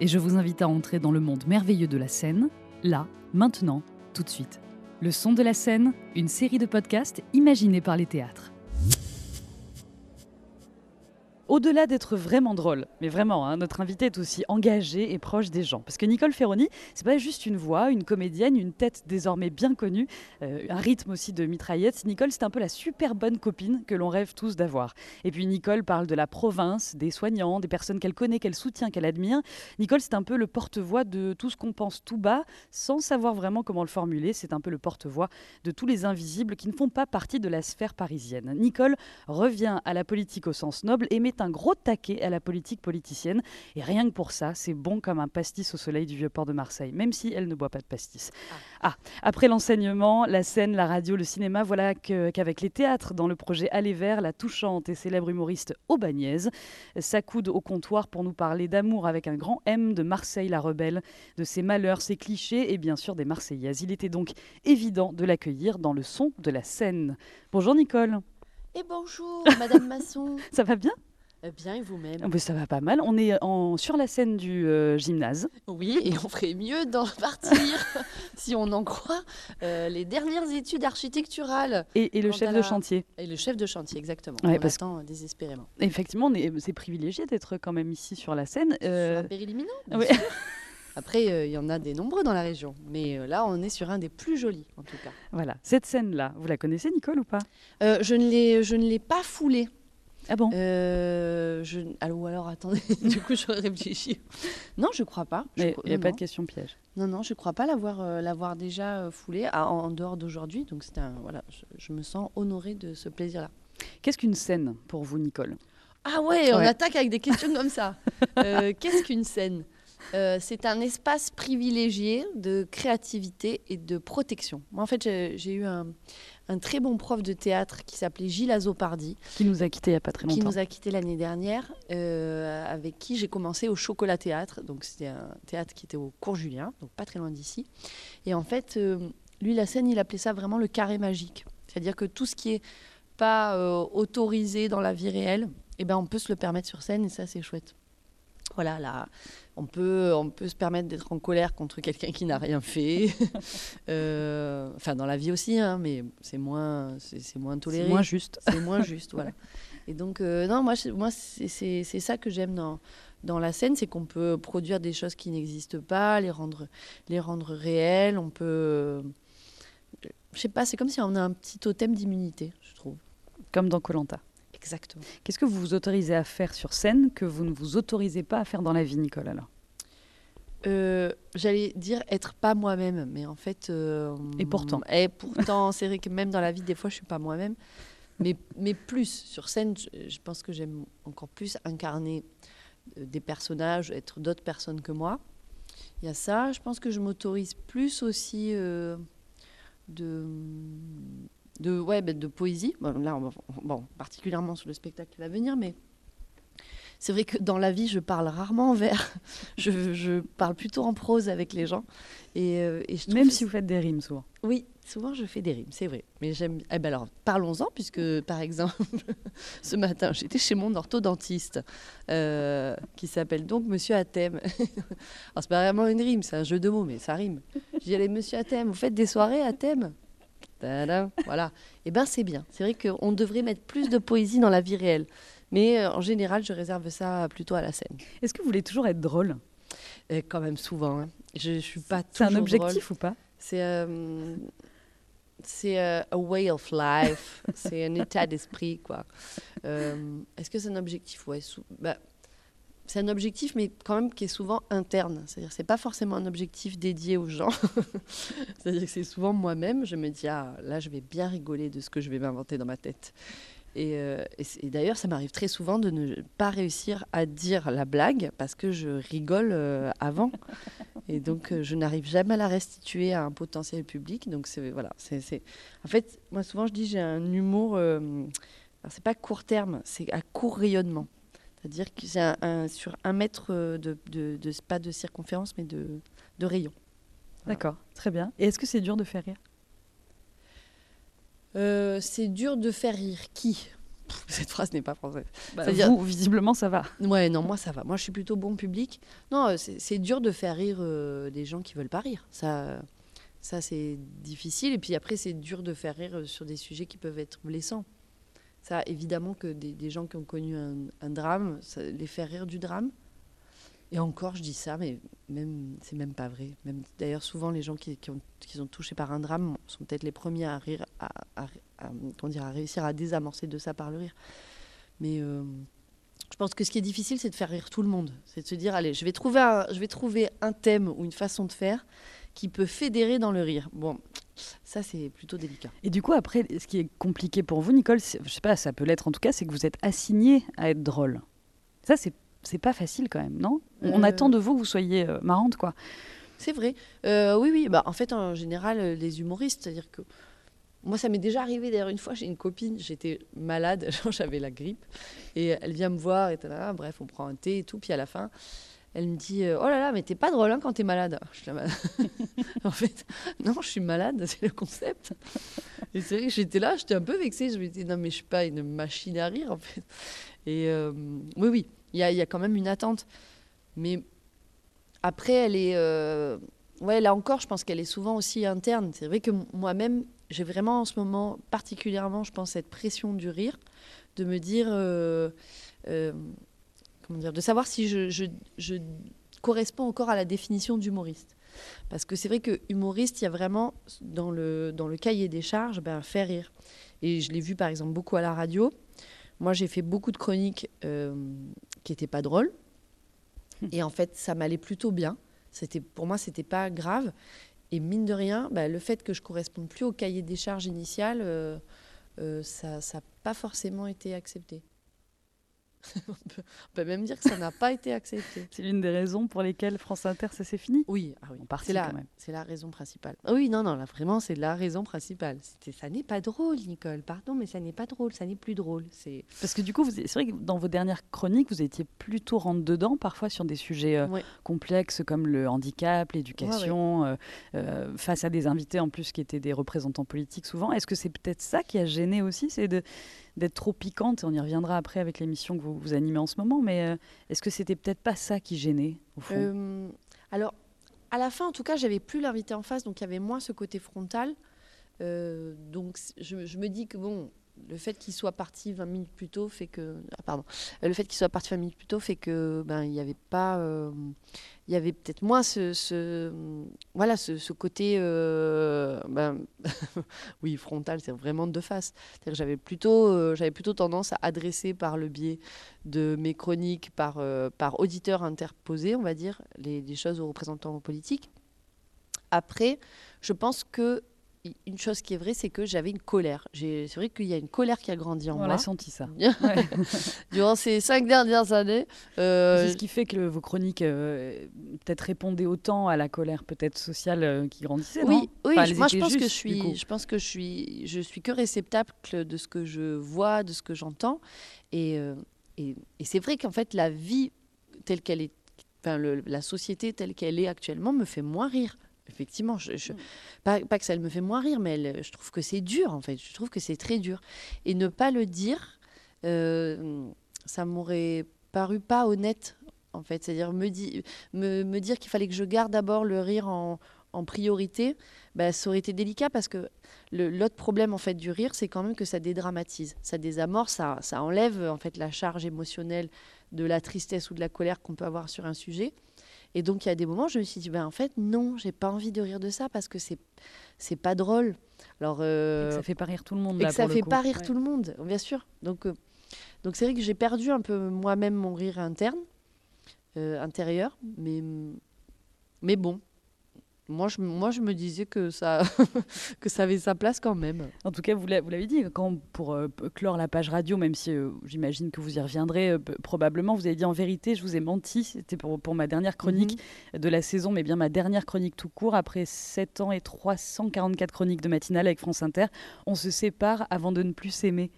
et je vous invite à entrer dans le monde merveilleux de la scène, là, maintenant, tout de suite. Le son de la scène, une série de podcasts imaginés par les théâtres au-delà d'être vraiment drôle, mais vraiment, hein, notre invité est aussi engagé et proche des gens. Parce que Nicole Ferroni, c'est pas juste une voix, une comédienne, une tête désormais bien connue, euh, un rythme aussi de mitraillette. Nicole, c'est un peu la super bonne copine que l'on rêve tous d'avoir. Et puis Nicole parle de la province, des soignants, des personnes qu'elle connaît, qu'elle soutient, qu'elle admire. Nicole, c'est un peu le porte-voix de tout ce qu'on pense tout bas, sans savoir vraiment comment le formuler. C'est un peu le porte-voix de tous les invisibles qui ne font pas partie de la sphère parisienne. Nicole revient à la politique au sens noble et met un gros taquet à la politique politicienne. Et rien que pour ça, c'est bon comme un pastis au soleil du vieux port de Marseille, même si elle ne boit pas de pastis. Ah, ah après l'enseignement, la scène, la radio, le cinéma, voilà qu'avec les théâtres, dans le projet Aller Vert, la touchante et célèbre humoriste Aubagnaise s'accoude au comptoir pour nous parler d'amour avec un grand M de Marseille la rebelle, de ses malheurs, ses clichés et bien sûr des Marseillaises. Il était donc évident de l'accueillir dans le son de la scène. Bonjour Nicole. Et bonjour, Madame Masson. Ça va bien? Bien, et vous-même ah, Ça va pas mal. On est en, sur la scène du euh, gymnase. Oui, et on ferait mieux d'en partir, si on en croit, euh, les dernières études architecturales. Et, le chef de chantier. Et le chef de chantier, exactement. on parce... attend désespérément. Effectivement, c'est privilégié d'être quand même ici sur la scène. Euh... Sur un oui. Après, euh, il y en a des nombreux dans la région, mais là, on est sur un des plus jolis, en tout cas. Voilà. Cette scène-là, vous la connaissez, Nicole, ou pas? Je ne l'ai pas foulée. Ah bon? Euh, je... alors, Ou alors, attendez, du coup, je réfléchis. Non, je crois pas. Il n'y a pas de question piège. Non, non, je crois pas l'avoir euh, l'avoir déjà euh, foulé en, dehors d'aujourd'hui. Donc, c'est un, voilà, je, me sens honorée de ce plaisir-là. Qu'est-ce qu'une scène pour vous, Nicole? Ah ouais, on attaque avec des questions comme ça. Qu'est-ce qu'une scène? C'est un espace privilégié de créativité et de protection. Moi, en fait, j'ai eu un, un très bon prof de théâtre qui s'appelait Gilles Azopardi. Qui nous a quittés il n'y a pas très longtemps. Qui nous a quittés l'année dernière, euh, avec qui j'ai commencé au Chocolat Théâtre. Donc c'était un théâtre qui était au Cours Julien, donc pas très loin d'ici. Et en fait, euh, lui, la scène, il appelait ça vraiment le carré magique. C'est-à-dire que tout ce qui est pas euh, autorisé dans la vie réelle, eh ben, on peut se le permettre sur scène et ça, c'est chouette. Voilà, là, on peut, on peut se permettre d'être en colère contre quelqu'un qui n'a rien fait. Euh, enfin, dans la vie aussi, hein, mais c'est moins, c'est moins toléré. C'est moins juste. C'est moins juste, voilà. Et donc, euh, non, moi, moi c'est ça que j'aime dans, dans la scène, c'est qu'on peut produire des choses qui n'existent pas, les rendre, les rendre réelles. On peut. Je sais pas, c'est comme si on a un petit totem d'immunité, je trouve. Comme dans Colanta. Exactement. Qu'est-ce que vous vous autorisez à faire sur scène que vous ne vous autorisez pas à faire dans la vie, Nicole, alors euh, J'allais dire être pas moi-même, mais en fait. Euh, et pourtant. Et pourtant, c'est vrai que même dans la vie, des fois, je suis pas moi-même. Mais, mais plus, sur scène, je, pense que j'aime encore plus incarner euh, des personnages, être d'autres personnes que moi. Il y a ça. Je pense que je m'autorise plus aussi de de, ouais, ben, de poésie. Bon, là, bon, particulièrement sur le spectacle qui va venir, mais c'est vrai que dans la vie, je parle rarement en vers. je, je, parle plutôt en prose avec les gens. Et, euh, Même si vous faites des rimes souvent. Oui, souvent je fais des rimes, c'est vrai. Mais j'aime. Eh ben alors, parlons-en, puisque par exemple, ce matin, j'étais chez mon orthodontiste, euh, qui s'appelle donc Monsieur Athème. alors, c'est pas vraiment une rime, c'est un jeu de mots, mais ça rime. Je dis allez, Monsieur Athème, vous faites des soirées à thème voilà. Et eh ben c'est bien. C'est vrai qu'on devrait mettre plus de poésie dans la vie réelle. Mais euh, en général, je réserve ça plutôt à la scène. Est-ce que vous voulez toujours être drôle? Euh, Quand même souvent. Hein. Je, je suis pas C'est un objectif ou pas? C'est. Euh, c'est euh, a way of life, c'est un état d'esprit, quoi. Euh, Est-ce que c'est un objectif? Ouais, sou- bah, c'est un objectif, mais quand même qui est souvent interne. C'est-à-dire, c'est pas forcément un objectif dédié aux gens. C'est-à-dire que c'est souvent moi-même. Je me dis, ah, là, je vais bien rigoler de ce que je vais m'inventer dans ma tête. Et, euh, d'ailleurs, ça m'arrive très souvent de ne pas réussir à dire la blague parce que je rigole euh, avant. Et donc, euh, je n'arrive jamais à la restituer à un potentiel public. Donc, c'est voilà. En fait, moi, souvent, je dis j'ai un humour. alors, c'est pas court terme, c'est à court rayonnement. C'est-à-dire que c'est un, un- sur un mètre euh, de, de, de- pas de circonférence, mais de, de rayon. D'accord, très bien. Et est-ce que c'est dur de faire rire? Euh, c'est dur de faire rire qui? Cette phrase n'est pas française. Bah, C'est-à-dire- Vous, visiblement, ça va. Ouais, non, moi ça va. Moi je suis plutôt bon public. Non, euh, c'est c'est dur de faire rire euh, des gens qui veulent pas rire. Ça, ça c'est difficile. Et puis après, c'est dur de faire rire sur des sujets qui peuvent être blessants. Ça, évidemment que des, gens qui ont connu un, drame, ça, les faire rire du drame. Et encore, je dis ça, mais même c'est même pas vrai. D'ailleurs, souvent les gens qui, ont, qui sont touchés par un drame sont peut-être les premiers à rire, à, à- à réussir à désamorcer de ça par le rire. Mais euh, je pense que ce qui est difficile, c'est de faire rire tout le monde. C'est de se dire, allez, je vais, trouver un, je vais trouver un thème ou une façon de faire qui peut fédérer dans le rire. Bon, ça, c'est plutôt délicat. Et du coup, après, ce qui est compliqué pour vous, Nicole, je sais pas, ça peut l'être en tout cas, c'est que vous êtes assigné à être drôle. Ça, c'est c'est pas facile quand même, non? On Euh. attend de vous que vous soyez euh, marrante, quoi. C'est vrai. Euh, oui, oui. Bah, en fait, en général, les humoristes, c'est-à-dire que moi, ça m'est déjà arrivé. D'ailleurs, une fois, j'ai une copine, j'étais malade, j'avais la grippe, et elle vient me voir, et bref, on prend un thé et tout, puis à la fin, elle me dit euh, Oh là là, mais t'es pas drôle hein, quand t'es malade. Malade. en fait, non, je suis malade, c'est le concept. Et c'est vrai que j'étais là, j'étais un peu vexée. Je me disais Non, mais je suis pas une machine à rire, en fait. Et euh, oui, oui, il y y a quand même une attente. Mais après, elle est. euh, Ouais, là encore, je pense qu'elle est souvent aussi interne. C'est vrai que moi-même, j'ai vraiment en ce moment, particulièrement, je pense, cette pression du rire, de me dire. Comment dire De savoir si je, je, je corresponds encore à la définition d'humoriste. Parce que c'est vrai que humoriste, il y a vraiment, dans le, dans le cahier des charges, ben, faire rire. Et je l'ai vu, par exemple, beaucoup à la radio. Moi, j'ai fait beaucoup de chroniques euh, qui n'étaient pas drôles. Et en fait, ça m'allait plutôt bien. C'était, pour moi, c'était pas grave. Et mine de rien, bah, le fait que je corresponde plus au cahier des charges initial, euh, euh, ça n'a pas forcément été accepté. on, peut, on peut même dire que ça n'a pas été accepté. C'est l'une des raisons pour lesquelles France Inter, ça s'est fini Oui, ah oui. C'est la, c'est la raison principale. Ah oui, non, non, là, vraiment, c'est la raison principale. Ça n'est pas drôle, Nicole. Pardon, mais ça n'est pas drôle, ça n'est plus drôle. C'est Parce que du coup, c'est vrai que dans vos dernières chroniques, vous étiez plutôt rentre-dedans, parfois sur des sujets euh, Ouais. complexes comme le handicap, l'éducation, euh, euh, face à des invités en plus qui étaient des représentants politiques souvent. Est-ce que c'est peut-être ça qui a gêné aussi, c'est de- d'être trop piquante On y reviendra après avec l'émission que vous, vous animez en ce moment, mais euh, est-ce que c'était peut-être pas ça qui gênait au fond? Euh, alors, à la fin, en tout cas, j'avais plus l'invité en face, donc il y avait moins ce côté frontal. Euh, donc, je, me dis que bon, le fait qu'il soit parti 20 minutes plus tôt fait que, ah, pardon, le fait qu'il soit parti 20 minutes plus tôt fait que, ben, il n'y avait pas, il y avait peut-être moins ce, voilà, ce, côté, euh, ben, oui, frontal, c'est vraiment de face. J'avais plutôt, euh, plutôt tendance à adresser par le biais de mes chroniques par, euh, par auditeur interposé, on va dire, les, choses aux représentants politiques. Après, je pense que une chose qui est vraie, c'est que j'avais une colère. C'est vrai qu'il y a une colère qui a grandi en On moi l'a senti ça. Durant ces cinq dernières années. Euh, C'est ce qui fait que vos chroniques euh, peut-être répondaient autant à la colère peut-être sociale euh, qui grandissait, non oui, oui. Enfin, je- elles moi, je pense que je suis, je pense que je suis, je suis que réceptacle de ce que je vois, de ce que j'entends, et, euh, et, et c'est vrai qu'en fait, la vie telle qu'elle est, enfin, le- la société telle qu'elle est actuellement me fait moins rire. Effectivement, je, je- Mm. pas, pas que ça me fait moins rire, mais elle- je trouve que c'est dur, en fait. Je trouve que c'est très dur. Et ne pas le dire, euh, ça m'aurait paru pas honnête, en fait. C'est-à-dire me, di- me, me dire qu'il fallait que je garde d'abord le rire en, en priorité, bah, ça aurait été délicat parce que l'autre problème en fait du rire, c'est quand même que ça dédramatise, ça désamorce, ça, ça enlève en fait la charge émotionnelle de la tristesse ou de la colère qu'on peut avoir sur un sujet. Et donc, il y a des moments, je me suis dit, ben, en fait, non, j'ai pas envie de rire de ça parce que c'est c'est pas drôle. Alors, euh, ça fait pas rire tout le monde. Et que ça fait pas rire tout le monde, bien sûr. Donc, euh, donc c'est vrai que j'ai perdu un peu moi-même mon rire interne, euh, intérieur, mais mais bon, moi je, moi, je me disais que ça, que ça avait sa place quand même. En tout cas, vous l'avez dit, quand, pour euh, clore la page radio, même si euh, j'imagine que vous y reviendrez euh, probablement, vous avez dit en vérité, je vous ai menti. C'était pour, pour ma dernière chronique mhm. de la saison, mais bien ma dernière chronique tout court. Après 7 ans et 344 chroniques de matinale avec France Inter, on se sépare avant de ne plus s'aimer.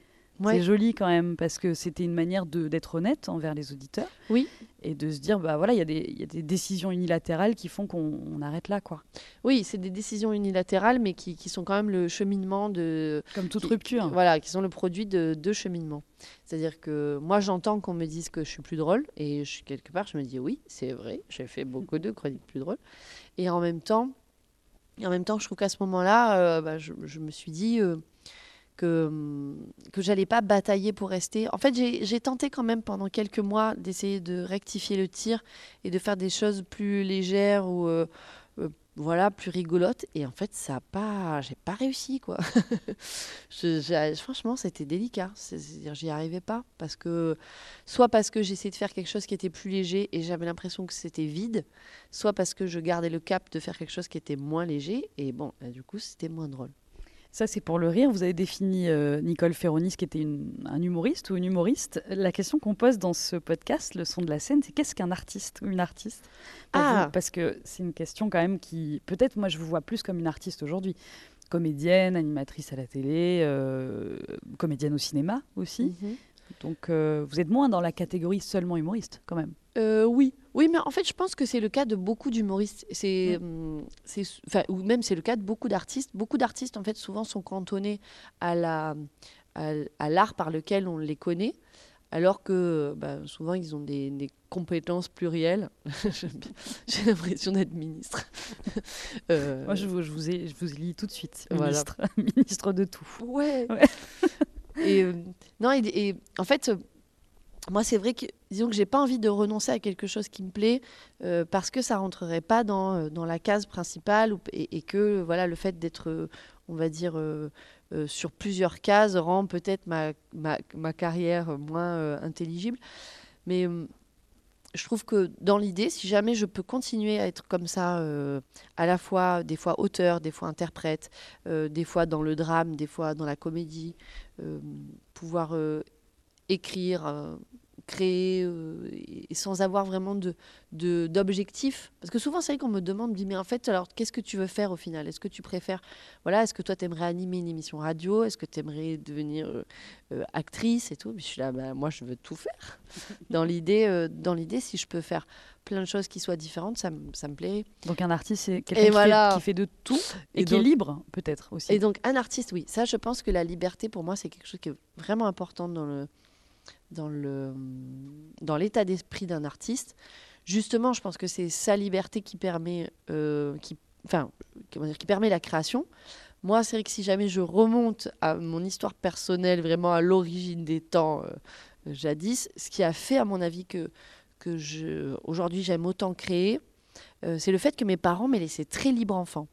C'est joli quand même parce que c'était une manière d'être honnête envers les auditeurs. Oui. Et de se dire, bah voilà, il y, y, a des décisions unilatérales qui font qu'on arrête là, quoi. Oui, c'est des décisions unilatérales, mais qui, qui, sont quand même le cheminement de. Comme toute rupture. Voilà, qui sont le produit de deux cheminements. C'est-à-dire que moi, j'entends qu'on me dise que je suis plus drôle, et je, quelque part, je me dis, oui, c'est vrai, j'ai fait beaucoup de chroniques plus drôles. Et en même temps, et en même temps, je trouve qu'à ce moment-là, euh, bah, je, je, me suis dit. Euh, que, que j'allais pas batailler pour rester. En fait, j'ai tenté quand même pendant quelques mois d'essayer de rectifier le tir et de faire des choses plus légères ou euh, euh, voilà plus rigolotes. Et en fait, ça a pas, j'ai pas réussi quoi. franchement, c'était délicat. C'est-à-dire, j'y arrivais pas parce que soit parce que j'essayais de faire quelque chose qui était plus léger et j'avais l'impression que c'était vide, soit parce que je gardais le cap de faire quelque chose qui était moins léger et bon, bah, du coup, c'était moins drôle. Ça, c'est pour le rire. Vous avez défini euh, Nicole Ferronis, qui était un humoriste ou une humoriste. La question qu'on pose dans ce podcast, le son de la scène, c'est qu'est-ce qu'un artiste ou une artiste ah. Parce que c'est une question quand même qui, peut-être, moi, je vous vois plus comme une artiste aujourd'hui. Comédienne, animatrice à la télé, euh, comédienne au cinéma aussi. Mhm. Donc, euh, vous êtes moins dans la catégorie seulement humoriste, quand même. oui, oui, mais en fait, je pense que c'est le cas de beaucoup d'humoristes. C'est, hum, ou même c'est le cas de beaucoup d'artistes. Beaucoup d'artistes, en fait, souvent sont cantonnés à, la, à, l'art par lequel on les connaît, alors que bah, souvent ils ont des, des compétences plurielles. J'ai l'impression d'être ministre. euh... Moi, je vous, je, vous ai, je vous lis tout de suite. Ministre, ministre de tout. Ouais. Et, euh, non, et, en fait moi, c'est vrai que, disons que j'ai pas envie de renoncer à quelque chose qui me plaît euh, parce que ça rentrerait pas dans, euh, la case principale et, que voilà, le fait d'être, on va dire, euh, sur plusieurs cases rend peut-être ma, carrière moins intelligible. Je trouve que dans l'idée, si jamais je peux continuer à être comme ça, à la fois des fois auteur, des fois interprète, des fois dans le drame, des fois dans la comédie, pouvoir écrire, euh, créer, euh, et sans avoir vraiment de, d'objectif. Parce que souvent, c'est vrai qu'on me demande, mais en fait, alors, qu'est-ce que tu veux faire au final? Est-ce que tu préfères, voilà, est-ce que toi, tu aimerais animer une émission radio? Est-ce que tu aimerais devenir euh, actrice et tout? Je suis là, bah, moi, je veux tout faire. dans, l'idée, dans l'idée, si je peux faire plein de choses qui soient différentes, ça, ça me plairait. Donc un artiste, c'est quelqu'un qui, voilà. qui, fait de tout et, qui est libre, peut-être aussi. Et donc un artiste, oui. Ça, je pense que la liberté, pour moi, c'est quelque chose qui est vraiment important dans le, dans le dans l'état d'esprit d'un artiste. Justement, je pense que c'est sa liberté qui permet, euh, qui, enfin, comment dire, qui permet la création. Moi, c'est vrai que si jamais je remonte à mon histoire personnelle, vraiment à l'origine des temps euh, jadis, ce qui a fait, à mon avis, que, que je, aujourd'hui j'aime autant créer, euh, c'est le fait que mes parents m'aient laissé très libre enfant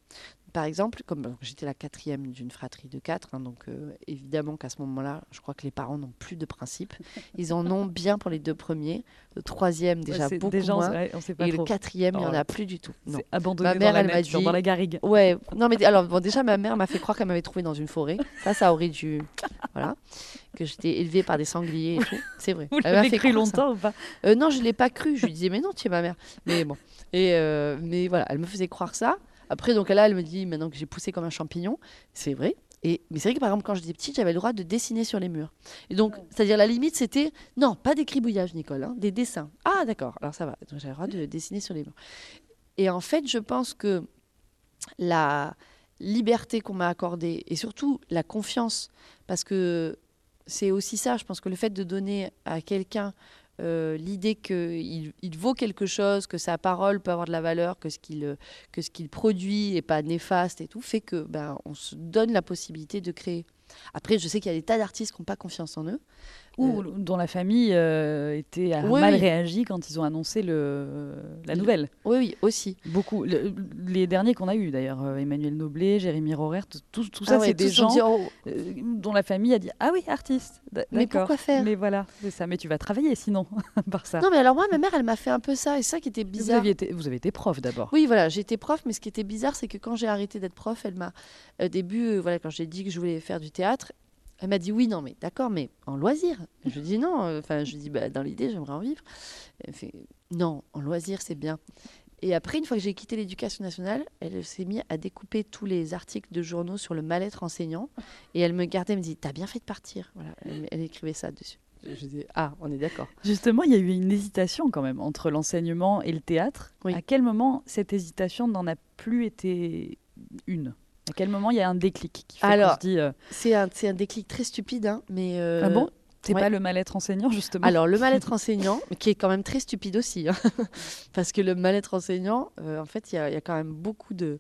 par exemple, comme j'étais la quatrième d'une fratrie de quatre, hein, donc euh, évidemment qu'à ce moment-là, je crois que les parents n'ont plus de principe. Ils en ont bien pour les deux premiers. Le troisième, déjà beaucoup moins. et le quatrième, il n'y en a plus du tout. Non. Abandonné ma mère, dans, la elle dit, dans la garrigue. Ouais, non, mais alors, bon, déjà, ma mère m'a fait croire qu'elle m'avait trouvé dans une forêt. Ça, ça aurait dû. Voilà. Que j'étais élevée par des sangliers. C'est vrai. Vous l'avez cru longtemps ou pas? Euh, Non, je ne l'ai pas cru. Je lui disais, mais non, tu es ma mère. Mais bon. Et euh, mais voilà, elle me faisait croire ça. Après, donc là, elle me dit, maintenant que j'ai poussé comme un champignon, c'est vrai. Et, mais c'est vrai que par exemple, quand j'étais petite, j'avais le droit de dessiner sur les murs. Et donc, c'est-à-dire la limite, c'était, non, pas des cribouillages, Nicole, hein, des dessins. Ah, d'accord, alors ça va. Donc j'avais le droit de dessiner sur les murs. Et en fait, je pense que la liberté qu'on m'a accordée, et surtout la confiance, parce que c'est aussi ça, je pense que le fait de donner à quelqu'un euh, l'idée qu'il il vaut quelque chose, que sa parole peut avoir de la valeur, que ce qu'il produit est pas néfaste et tout, fait que ben on se donne la possibilité de créer. Après, je sais qu'il y a des tas d'artistes qui n'ont pas confiance en eux. Ou dont la famille euh, était a Oui, mal oui. réagi quand ils ont annoncé le, la nouvelle. Oui, oui, aussi. Beaucoup. Le- les derniers qu'on a eus d'ailleurs, euh, Emmanuel Noblet, Jérémy Rorer, tout, tout- ça, Ah ouais, c'est des gens dit, oh, euh, dont la famille a dit Ah oui, artiste. Mais pourquoi faire Mais voilà, c'est ça. Mais tu vas travailler sinon par ça. Non, mais alors moi, ma mère, elle m'a fait un peu ça, et ça qui était vous, bizarre. aviez été, vous avez été prof d'abord. Oui, voilà, j'étais prof, mais ce qui était bizarre, c'est que quand j'ai arrêté d'être prof, elle m'a, au début, euh, voilà, quand j'ai dit que je voulais faire du théâtre, elle m'a dit oui, non, mais d'accord, mais en loisir. Je lui dis non, euh, enfin, je lui dis bah, dans l'idée, j'aimerais en vivre. Elle fait non, en loisir, c'est bien. Et après, une fois que j'ai quitté l'éducation nationale, elle s'est mise à découper tous les articles de journaux sur le mal-être enseignant. Et elle me gardait, elle me dit T'as bien fait de partir. Voilà, elle, elle écrivait ça dessus. Je dis Ah, on est d'accord. Justement, il y a eu une hésitation quand même entre l'enseignement et le théâtre. Oui. À quel moment cette hésitation n'en a plus été une? À quel moment il y a un déclic qui fait Alors, euh, C'est un, déclic très stupide, hein, mais. euh, Ah bon? C'est ouais. pas le mal-être enseignant justement? Alors, le mal-être enseignant, qui est quand même très stupide aussi, hein, parce que le mal-être enseignant, euh, en fait, il y, a- il y a quand même beaucoup de,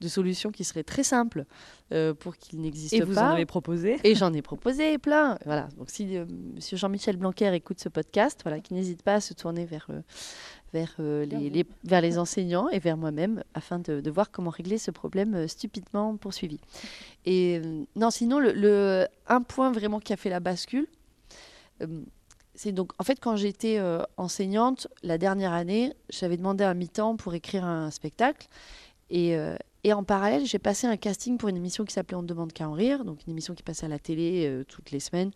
de solutions qui seraient très simples euh, pour qu'il n'existe Et pas. vous en avez proposé? Et j'en ai proposé plein. Voilà. Donc, si euh, Monsieur Jean-Michel Blanquer écoute ce podcast, voilà, qu'il n'hésite pas à se tourner vers, vers, euh, les, vers les enseignants et vers moi-même afin de, de voir comment régler ce problème euh, stupidement poursuivi. Et euh, non, sinon, le, le- un point vraiment qui a fait la bascule, c'est donc, en fait, quand j'étais enseignante, la dernière année, j'avais demandé un mi-temps pour écrire un spectacle. Et, et en parallèle, j'ai passé un casting pour une émission qui s'appelait On ne demande qu'à en rire, donc une émission qui passait à la télé euh, toutes les semaines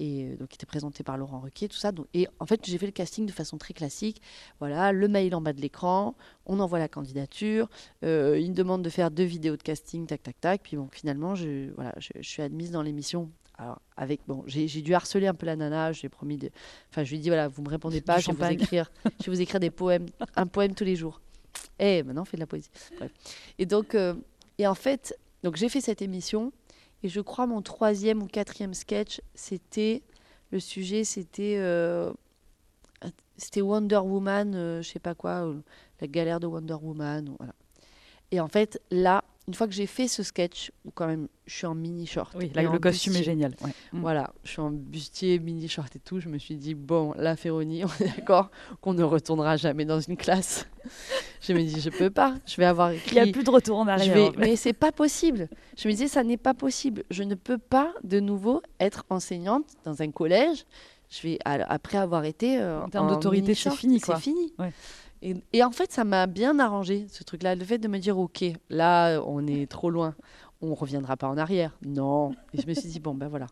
et euh, donc qui était présentée par Laurent Ruquier, tout ça. Donc, et en fait, j'ai fait le casting de façon très classique. Voilà, le mail en bas de l'écran, on envoie la candidature, euh, il me demande de faire deux vidéos de casting, tac, tac, tac. Puis bon, finalement, je, voilà, je, je suis admise dans l'émission. Alors, avec, bon, j'ai dû harceler un peu la nana, j'ai promis de. Enfin, je lui ai dit, voilà, vous me répondez pas, je vais, vous écrire, je vais vous écrire des poèmes, un poème tous les jours. Et maintenant, on fait de la poésie. Bref. Et donc, euh, et en fait, donc j'ai fait cette émission, et je crois mon troisième ou quatrième sketch, c'était le sujet, c'était euh, c'était Wonder Woman, euh, je sais pas quoi, euh, la galère de Wonder Woman. Et en fait, là, une fois que j'ai fait ce sketch, où quand même, je suis en mini short. Oui, là, le costume est génial. ouais. Mm. Voilà, je suis en bustier, mini short et tout. Je me suis dit, bon, la Féronie, on est d'accord qu'on ne retournera jamais dans une classe. je me dis, je peux pas. Je vais avoir écrit. Il n'y a plus de retour en je arrière. vais- en fait. Mais c'est pas possible. Je me disais, ça n'est pas possible. Je ne peux pas de nouveau être enseignante dans un collège. Je vais, après avoir été. euh, En termes d'autorité, mini c'est short, fini. C'est fini. Ouais. Et, en fait, ça m'a bien arrangé, ce truc-là. Le fait de me dire, OK, là, on est trop loin. On reviendra pas en arrière. Non. Et je me suis dit, bon, ben voilà.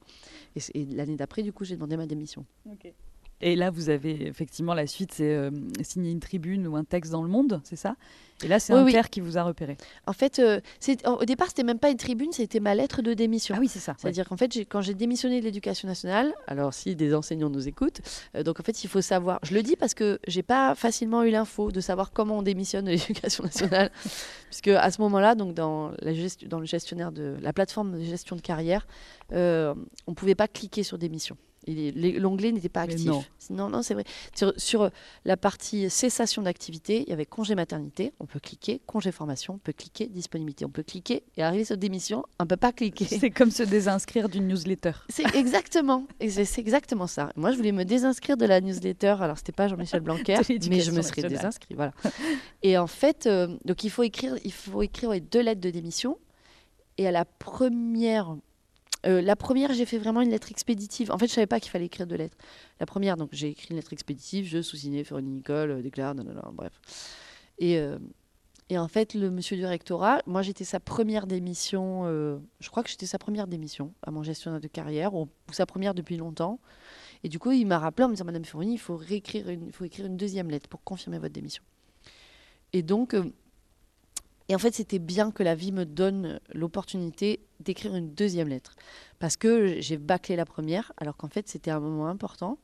Et l'année d'après, du coup, j'ai demandé ma démission. Et là, vous avez effectivement la suite, c'est euh, signer une tribune ou un texte dans le monde, c'est ça? Et là, c'est Oui, oui. Inter qui vous a repéré. En fait, euh, au départ, c'était même pas une tribune, c'était ma lettre de démission. Ah oui, c'est ça. ouais. C'est-à-dire qu'en fait, quand j'ai démissionné de l'éducation nationale, alors si des enseignants nous écoutent, euh, donc en fait, il faut savoir. Je le dis parce que j'ai pas facilement eu l'info de savoir comment on démissionne de l'éducation nationale, puisque à ce moment-là, donc dans, la gest- dans le gestionnaire de la plateforme de gestion de carrière, on pouvait pas cliquer sur démission. L'onglet n'était pas Mais actif. non. non, non, c'est vrai. Sur, sur la partie cessation d'activité, il y avait congé maternité, on peut cliquer, congé formation, on peut cliquer, disponibilité, on peut cliquer, et arriver sur démission, on peut pas cliquer. C'est comme se désinscrire d'une newsletter. C'est exactement, c'est exactement ça. Moi, je voulais me désinscrire de la newsletter. Alors, c'était pas Jean-Michel Blanquer, mais je me serais désinscrit. Voilà. Et en fait, euh, donc il faut écrire, il faut écrire ouais, deux lettres de démission. Et à la première, euh, la première, j'ai fait vraiment une lettre expéditive. En fait, je savais pas qu'il fallait écrire deux lettres. La première, donc j'ai écrit une lettre expéditive. Je sous-signé Véronique Nicole euh, déclare, nanana, bref. Et euh, et en fait, le monsieur du rectorat, moi j'étais sa première démission, euh, je crois que j'étais sa première démission à mon gestionnaire de carrière, ou, sa première depuis longtemps. Et du coup, il m'a rappelé en me disant, Madame Ferroni, il faut, réécrire une, faut écrire une deuxième lettre pour confirmer votre démission. Et donc, et en fait, c'était bien que la vie me donne l'opportunité d'écrire une deuxième lettre. Parce que j'ai bâclé la première, alors qu'en fait, c'était un moment important.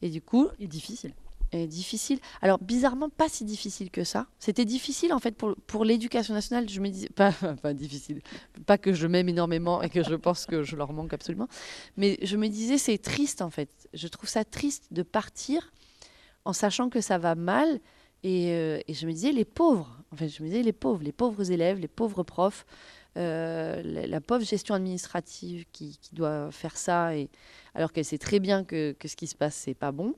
Et du coup, Et difficile. est difficile. Alors bizarrement pas si difficile que ça. C'était difficile en fait pour, pour l'éducation nationale. Je me disais pas, pas difficile, pas que je m'aime énormément et que je pense que je leur manque absolument, mais je me disais c'est triste en fait. Je trouve ça triste de partir en sachant que ça va mal et, euh, et je me disais les pauvres. En fait je me disais les pauvres, les pauvres élèves, les pauvres profs. euh, la, pauvre gestion administrative qui, doit faire ça, et, alors qu'elle sait très bien que, ce qui se passe, c'est pas bon.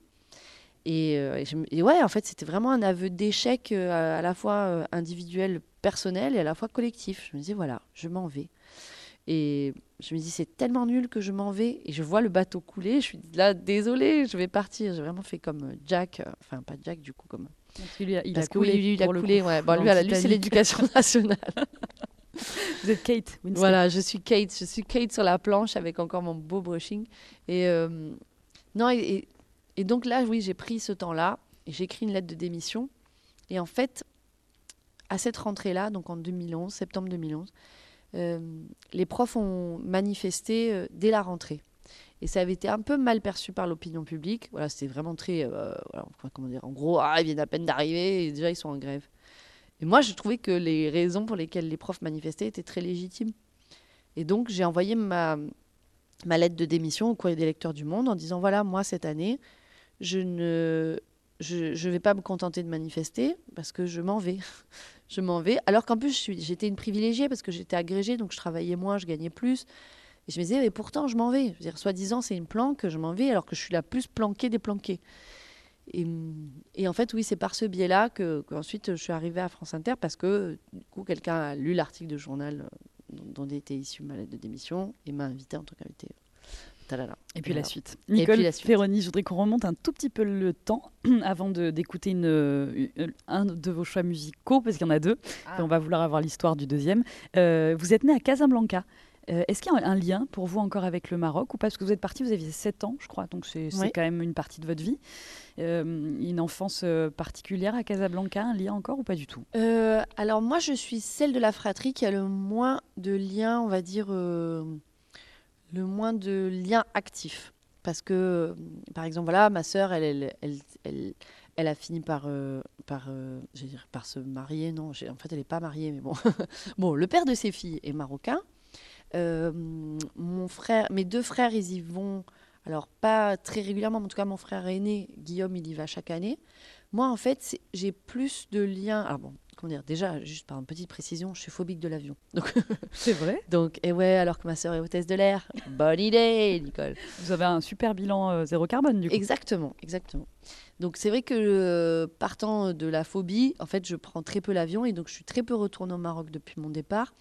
Et, euh, et ouais, en fait, c'était vraiment un aveu d'échec à, à la fois individuel, personnel et à la fois collectif. Je me disais, voilà, je m'en vais. Et je me dis, c'est tellement nul que je m'en vais. Et je vois le bateau couler. Je suis là, désolée, je vais partir. J'ai vraiment fait comme Jack, enfin, pas Jack du coup, comme. Parce qu'il a- il Parce a oui, coulé. il a Ouais. Bon, lui, c'est l'éducation nationale. Vous êtes Kate Winslet. Voilà, je suis Kate, je suis Kate sur la planche avec encore mon beau brushing. Et euh, non, et, et- et donc là, oui, j'ai pris ce temps-là et j'ai écrit une lettre de démission. Et en fait, à cette rentrée-là, donc en 2011, septembre 2011, euh, les profs ont manifesté euh, dès la rentrée. Et ça avait été un peu mal perçu par l'opinion publique. Voilà, c'était vraiment très, euh, comment dire, en gros, ah, ils viennent à peine d'arriver et déjà ils sont en grève. Et moi, je trouvais que les raisons pour lesquelles les profs manifestaient étaient très légitimes. Et donc, j'ai envoyé ma, lettre de démission au courrier des lecteurs du Monde en disant voilà, moi, cette année, je ne je, je vais pas me contenter de manifester parce que je m'en vais. je m'en vais. Alors qu'en plus, j'étais une privilégiée parce que j'étais agrégée, donc je travaillais moins, je gagnais plus. Et je me disais, mais pourtant, je m'en vais. Je veux dire, soi-disant, c'est une planque, je m'en vais, alors que je suis la plus planquée des planqués. Et, et en fait, oui, c'est par ce biais-là que qu'ensuite je suis arrivée à France Inter parce que du coup, quelqu'un a lu l'article de journal euh, dont, dont était issue ma lettre de démission et m'a invité en tant qu'invité. Et puis la suite. puis Nicole la suite. Ferroni, je voudrais qu'on remonte un tout petit peu le temps avant d'écouter une- un de vos choix musicaux, parce qu'il y en a deux, et on va vouloir avoir l'histoire du deuxième. Euh, vous êtes né à Casablanca. Euh, Est-ce qu'il y a un lien pour vous encore avec le Maroc ou pas? Parce que vous êtes parti, vous aviez 7 ans, je crois, donc c'est Oui. quand même une partie de votre vie. Euh, une enfance euh, particulière à Casablanca, un lien encore ou pas du tout? Euh, alors moi, je suis celle de la fratrie qui a le moins de liens, on va dire, le moins de liens actifs. Parce que, par exemple, voilà, ma sœur, elle, elle, elle, elle, elle a fini par, euh, par, euh, dire, se marier. Non, en fait, elle n'est pas mariée, mais bon. bon, le père de ses filles est marocain. Euh, mon frère, mes deux frères, ils y vont. Alors, pas très régulièrement, mais en tout cas, mon frère aîné, Guillaume, il y va chaque année. Moi, en fait, j'ai plus de liens. Alors, bon, comment dire Déjà, juste par une petite précision, je suis phobique de l'avion. Donc, C'est vrai? donc et ouais, alors que ma sœur est hôtesse de l'air. Bonne idée, Nicole. Vous avez un super bilan euh, zéro carbone, du coup. Exactement, exactement. Donc, c'est vrai que euh, partant de la phobie, en fait, je prends très peu l'avion et donc je suis très peu retournée au Maroc depuis mon départ.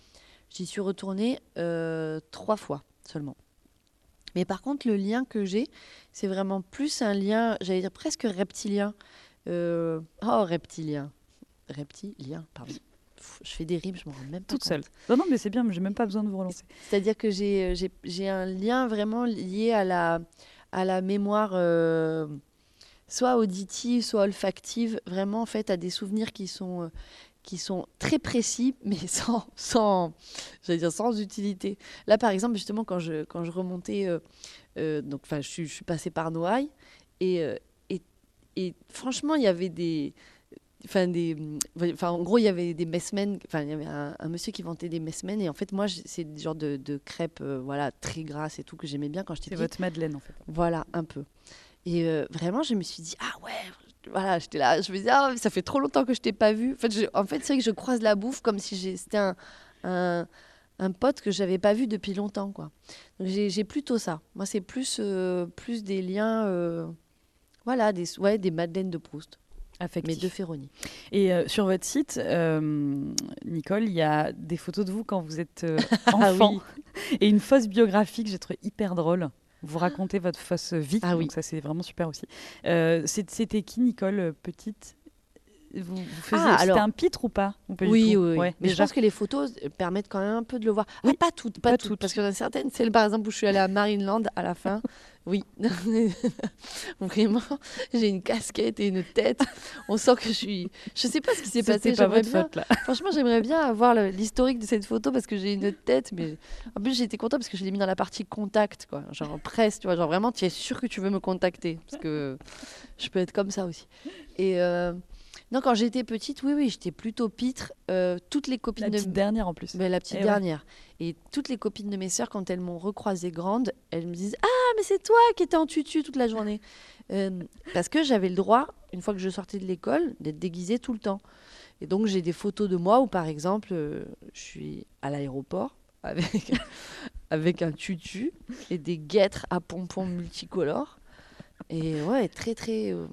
J'y suis retournée euh, trois fois seulement. Mais par contre, le lien que j'ai, c'est vraiment plus un lien, j'allais dire presque reptilien. Euh, oh, reptilien. Reptilien, pardon. Je fais des rimes, je m'en rends même pas Toute compte. seule. Non, non, mais c'est bien, j'ai même pas besoin de vous relancer. C'est-à-dire que j'ai, j'ai, j'ai un lien vraiment lié à la, à la mémoire, euh, soit auditive, soit olfactive, vraiment en fait à des souvenirs qui sont, euh, qui sont très précis, mais sans, sans, j'allais dire sans utilité. Là, par exemple, justement, quand je, quand je remontais, euh, euh, donc, enfin, je, suis- je suis passée par Noailles, et, euh, et, et franchement, il y avait des, enfin des enfin en gros il y avait des messmen enfin il y avait un, un monsieur qui vendait des messmen et en fait moi c'est des genres de, de crêpes euh, voilà très grasses et tout que j'aimais bien quand j'étais C'est petite votre Madeleine, en fait. voilà un peu et euh, vraiment je me suis dit ah ouais voilà j'étais là je me disais ah ça fait trop longtemps que je t'ai pas vu. En fait, je- en fait c'est vrai que je croise la bouffe comme si c'était un, un un pote que j'avais pas vu depuis longtemps quoi. J'ai plutôt ça. Moi c'est plus euh, plus des liens euh, voilà des ouais des madeleines de Proust. Mais Affectif. de Ferroni. Et euh, sur votre site, euh, Nicole, il y a des photos de vous quand vous êtes euh, Ah enfant. Et une fausse biographie que j'ai trouvé hyper drôle. Vous racontez votre fausse vie, Ah oui. donc ça c'est vraiment super aussi. Euh, C'était qui Nicole, euh, petite vous, vous faisiez, Ah, alors- un pitre ou pas, Ou Oui, oui, oui. Ouais, mais je pense que les photos euh, permettent quand même un peu de le voir. Oui. Ah, pas toutes, pas, Pas toutes, toutes. parce qu'il y en a certaines. Celle par exemple où je suis allée à Marineland à la fin. Oui, vraiment, j'ai une casquette et une tête. On sent que je suis. Je sais pas ce qui s'est passé. Pas votre bien- faute là. Franchement, j'aimerais bien avoir l'historique de cette photo parce que j'ai une tête, mais en plus j'ai été contente parce que je l'ai mis dans la partie contact, quoi. Genre presse, tu vois. Genre vraiment, tu es sûr que tu veux me contacter parce que je peux être comme ça aussi. Et euh, non, quand j'étais petite, oui, oui, j'étais plutôt pitre. Euh, toutes les copines La de petite dernière en plus. ben, la petite Eh ouais. dernière. Et toutes les copines de mes sœurs, quand elles m'ont recroisée grande, elles me disent Ah, mais c'est toi qui étais en tutu toute la journée. Euh, parce que j'avais le droit, une fois que je sortais de l'école, d'être déguisée tout le temps. Et donc j'ai des photos de moi où par exemple euh, je suis à l'aéroport avec, avec un tutu et des guêtres à pompons multicolores. Et ouais, très très... euh,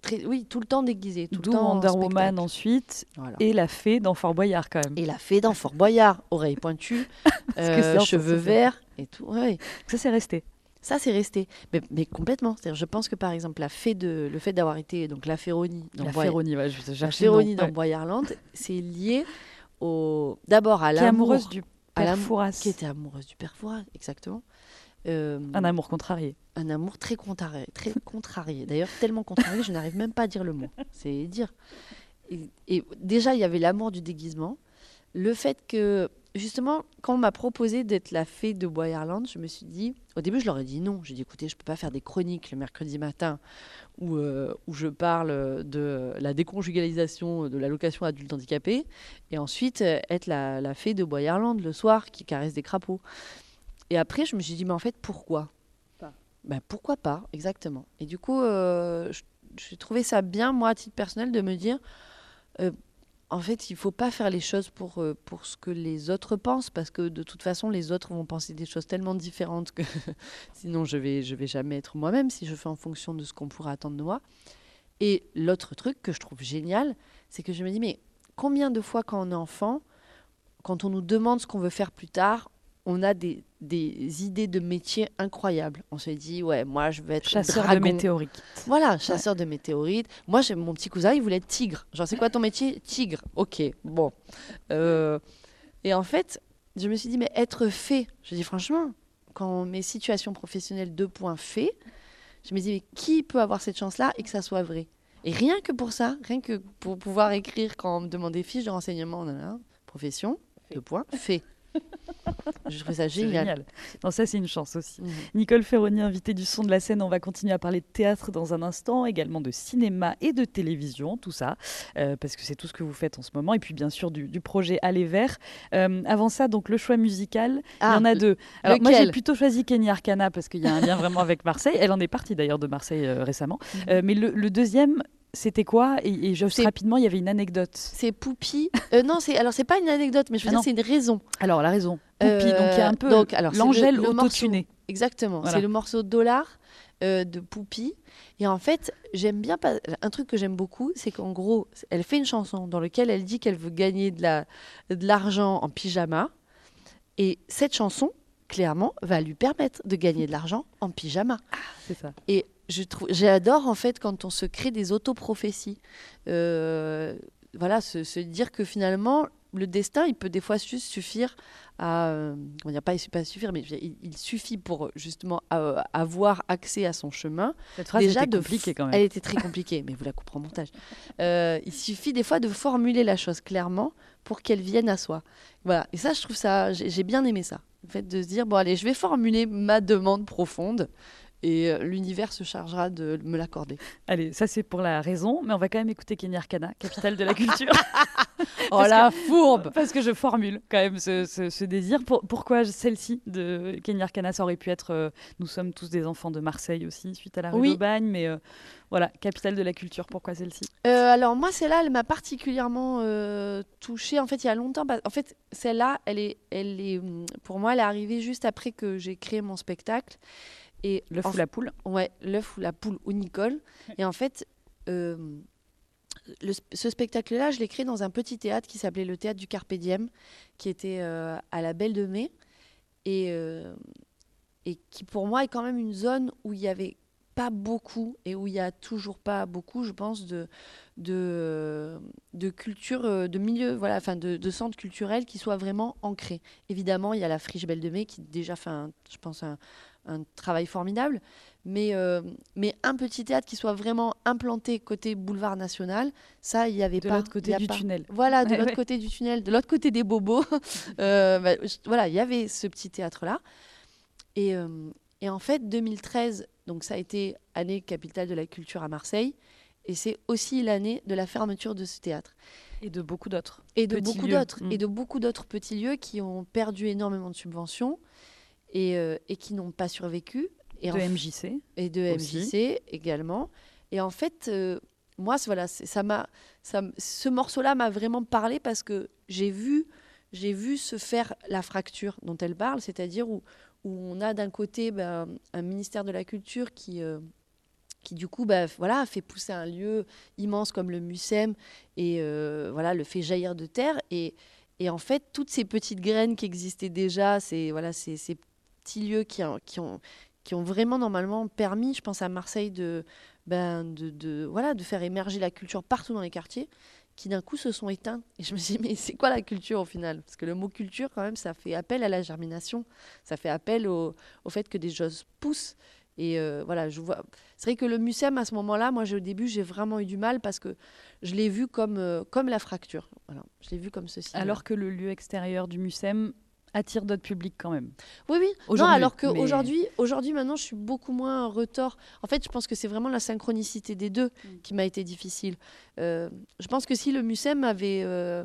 très oui, tout le temps déguisé. Tout le temps en Wonder Woman spectacle. ensuite Voilà. et la fée dans Fort Boyard quand même. Et la fée dans Fort Boyard, oreilles pointues, euh, en cheveux verts et tout. Ouais. Ça c'est resté. Ça, c'est resté. Mais, mais complètement. C'est-à-dire, je pense que par exemple, la fée de, le fait d'avoir été donc la Féronie dans La Boy- Féronie, ouais, je la Féronie dans ouais. Boyarland, c'est lié au d'abord à l'amour amoureuse du père Fouras. qui était amoureuse du père Fouras, exactement. Euh, Un amour contrarié. un amour très contrarié, très contrarié. D'ailleurs, tellement contrarié, je n'arrive même pas à dire le mot. C'est dire. Et, et déjà, il y avait l'amour du déguisement. Le fait que, justement, quand on m'a proposé d'être la fée de Boyarland, je me suis dit, au début, je leur ai dit non. J'ai dit, écoutez, je ne peux pas faire des chroniques le mercredi matin où, euh, où je parle de la déconjugalisation de l'allocation adulte handicapé et ensuite euh, être la, la fée de Boyarland le soir qui caresse des crapauds. Et après, je me suis dit, mais en fait, pourquoi ben, pourquoi pas, exactement. Et du coup, euh, j'ai trouvé ça bien, moi, à titre personnel, de me dire, euh, en fait, il faut pas faire les choses pour, euh, pour ce que les autres pensent, parce que de toute façon, les autres vont penser des choses tellement différentes que sinon, je vais, je vais jamais être moi-même si je fais en fonction de ce qu'on pourrait attendre de moi. Et l'autre truc que je trouve génial, c'est que je me dis, mais combien de fois, quand on est enfant, quand on nous demande ce qu'on veut faire plus tard, on a des, des idées de métier incroyables. On se dit, ouais, moi, je veux être Chasseur dragon. de météorites. Voilà, chasseur de météorites. Moi, j'ai mon petit cousin, il voulait être tigre. Genre, c'est quoi ton métier? Tigre. Ok, bon. Euh, et en fait, je me suis dit, mais être fait, je dis franchement, quand mes situations professionnelles deux points fait, je me dis, mais qui peut avoir cette chance-là et que ça soit vrai? Et rien que pour ça, rien que pour pouvoir écrire quand on me demande des fiches de renseignement, profession, deux points, fait. Je trouve ça génial. génial. Non, ça c'est une chance aussi. Mhm. Nicole Ferroni, invitée du son de la scène. On va continuer à parler de théâtre dans un instant, également de cinéma et de télévision, tout ça, euh, parce que c'est tout ce que vous faites en ce moment. Et puis bien sûr du, du projet Aller Vert. Euh, avant ça, donc le choix musical, il y en a deux. Alors moi j'ai plutôt choisi Kenny Arcana parce qu'il y a un lien vraiment avec Marseille. Elle en est partie d'ailleurs de Marseille euh, récemment. Euh, mais le, le deuxième, c'était quoi et, et juste rapidement, il y avait une anecdote. C'est Poupi. Euh, non, c'est alors c'est pas une anecdote, mais je veux Ah dire c'est une raison. Alors la raison. Poupi, Euh, donc il y a un peu donc, alors, c'est l'angèle le- le morceau. autotuné. Exactement. Voilà. C'est le morceau Dollar euh, de Poupi. Et en fait, j'aime bien pas... un truc que j'aime beaucoup, c'est qu'en gros, elle fait une chanson dans laquelle elle dit qu'elle veut gagner de la de l'argent en pyjama. Et cette chanson, clairement, va lui permettre de gagner de l'argent en pyjama. C'est ça. Et je trouve, j'adore en fait quand on se crée des autoprophéties. Euh, voilà, se, se dire que finalement, le destin, il peut des fois juste suffire à. euh, on dire pas, pas suffire, mais il, il suffit pour justement avoir accès à son chemin. Cette phrase Déjà était compliquée quand même. Elle était très compliquée, mais vous la couperez au montage. Euh, il suffit des fois de formuler la chose clairement pour qu'elle vienne à soi. Voilà. Et ça, je trouve ça, j'ai j'ai bien aimé ça. Le fait de se dire, bon, allez, je vais formuler ma demande profonde et euh, l'univers se chargera de me l'accorder. Allez, ça c'est pour la raison, mais on va quand même écouter Kenny Arcana, capitale de la culture. Oh la fourbe Parce que je formule quand même ce, ce- ce désir. Pour- pourquoi celle-ci de Kenny Arcana Ça aurait pu être euh, Nous sommes tous des enfants de Marseille aussi, suite à la rue Oui. d'Aubagne, mais euh, voilà, capitale de la culture, pourquoi celle-ci? Euh, alors moi, celle-là, elle m'a particulièrement touchée. En fait, il y a longtemps. En fait, celle-là, elle est, elle est, pour moi, elle est arrivée juste après que j'ai créé mon spectacle. Et L'œuf ou la poule Ouais, l'œuf ou la poule ou Nicole. Et en fait, euh, le ce spectacle-là, je l'ai créé dans un petit théâtre qui s'appelait le théâtre du Carpe Diem, qui était euh, à la Belle de Mai, et, euh, et qui pour moi est quand même une zone où il y avait pas beaucoup et où il y a toujours pas beaucoup, je pense, de de, de culture, de milieu, voilà, enfin de, de centres culturels qui soient vraiment ancrés. Évidemment, il y a la Friche Belle de Mai qui déjà fait, un- je pense, un, un travail formidable, mais, euh, mais un petit théâtre qui soit vraiment implanté côté boulevard national, ça, il y avait de pas. l'autre côté du pas. tunnel. Voilà, de Ouais, l'autre ouais. côté du tunnel, de l'autre côté des bobos. Euh, bah, voilà, il y avait ce petit théâtre-là. Et, euh, et en fait, 2013, donc ça a été année capitale de la culture à Marseille. Et c'est aussi l'année de la fermeture de ce théâtre. Et de beaucoup d'autres. Et de beaucoup d'autres. Mm. Et de beaucoup d'autres petits lieux qui ont perdu énormément de subventions et, euh, et qui n'ont pas survécu. Et de en MJC. et de aussi. MJC également. Et en fait, euh, moi, voilà, ça m'a, ça, ce morceau-là m'a vraiment parlé parce que j'ai vu, j'ai vu se faire la fracture dont elle parle, c'est-à-dire où, où on a d'un côté ben, un ministère de la Culture qui, euh, qui du coup ben, voilà, fait pousser un lieu immense comme le MUSEM et euh, voilà, le fait jaillir de terre. Et, et, en fait, toutes ces petites graines qui existaient déjà, ces, voilà, ces, ces petits lieux qui, ont, vraiment normalement permis, je pense à Marseille, de, ben, de, faire émerger la culture partout dans les quartiers qui d'un coup se sont éteints. Et je me suis dit, mais c'est quoi la culture au final? Parce que le mot culture, quand même, ça fait appel à la germination, ça fait appel au, fait que des choses poussent. Et euh, voilà, je vois. C'est vrai que le MUSEM, à ce moment-là, moi, au début, j'ai vraiment eu du mal parce que je l'ai vu comme, euh, la fracture. Je l'ai vu comme ceci. Alors que le lieu extérieur du MUSEM attire d'autres publics quand même. Oui, oui. Non, alors qu'aujourd'hui, mais... aujourd'hui, maintenant, je suis beaucoup moins retort. En fait, je pense que c'est vraiment la synchronicité des deux mm. qui m'a été difficile. Euh, je pense que si le MUSEM avait euh,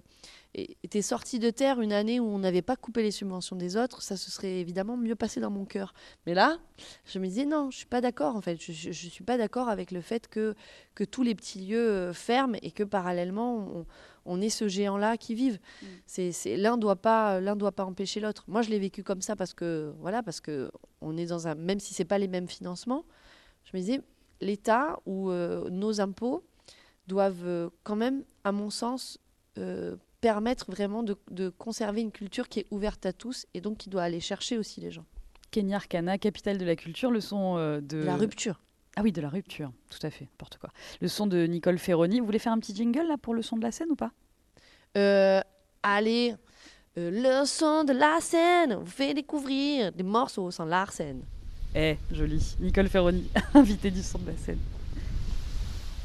été sorti de terre une année où on n'avait pas coupé les subventions des autres, ça se serait évidemment mieux passé dans mon cœur. Mais là, je me disais non, je suis pas d'accord. En fait, je, ne suis pas d'accord avec le fait que que tous les petits lieux euh, ferment et que parallèlement on, on est ce géant-là qui vive. Mm. C'est, l'un doit pas, l'un doit pas empêcher l'autre. Moi, je l'ai vécu comme ça parce que, voilà, parce que on est dans un, même si c'est pas les mêmes financements, je me disais, l'État ou euh, nos impôts doivent euh, quand même, à mon sens, euh, permettre vraiment de, conserver une culture qui est ouverte à tous et donc qui doit aller chercher aussi les gens. Kenya Arcana, capitale de la culture, le son de... La rupture. Ah oui, de la rupture, tout à fait, n'importe quoi. Le son de Nicole Ferroni. Vous voulez faire un petit jingle là pour le son de la scène ou pas? Euh, Allez, euh, le son de la scène vous fait découvrir des morceaux sans l'arsène. Eh, joli. Nicole Ferroni, invité du son de la scène.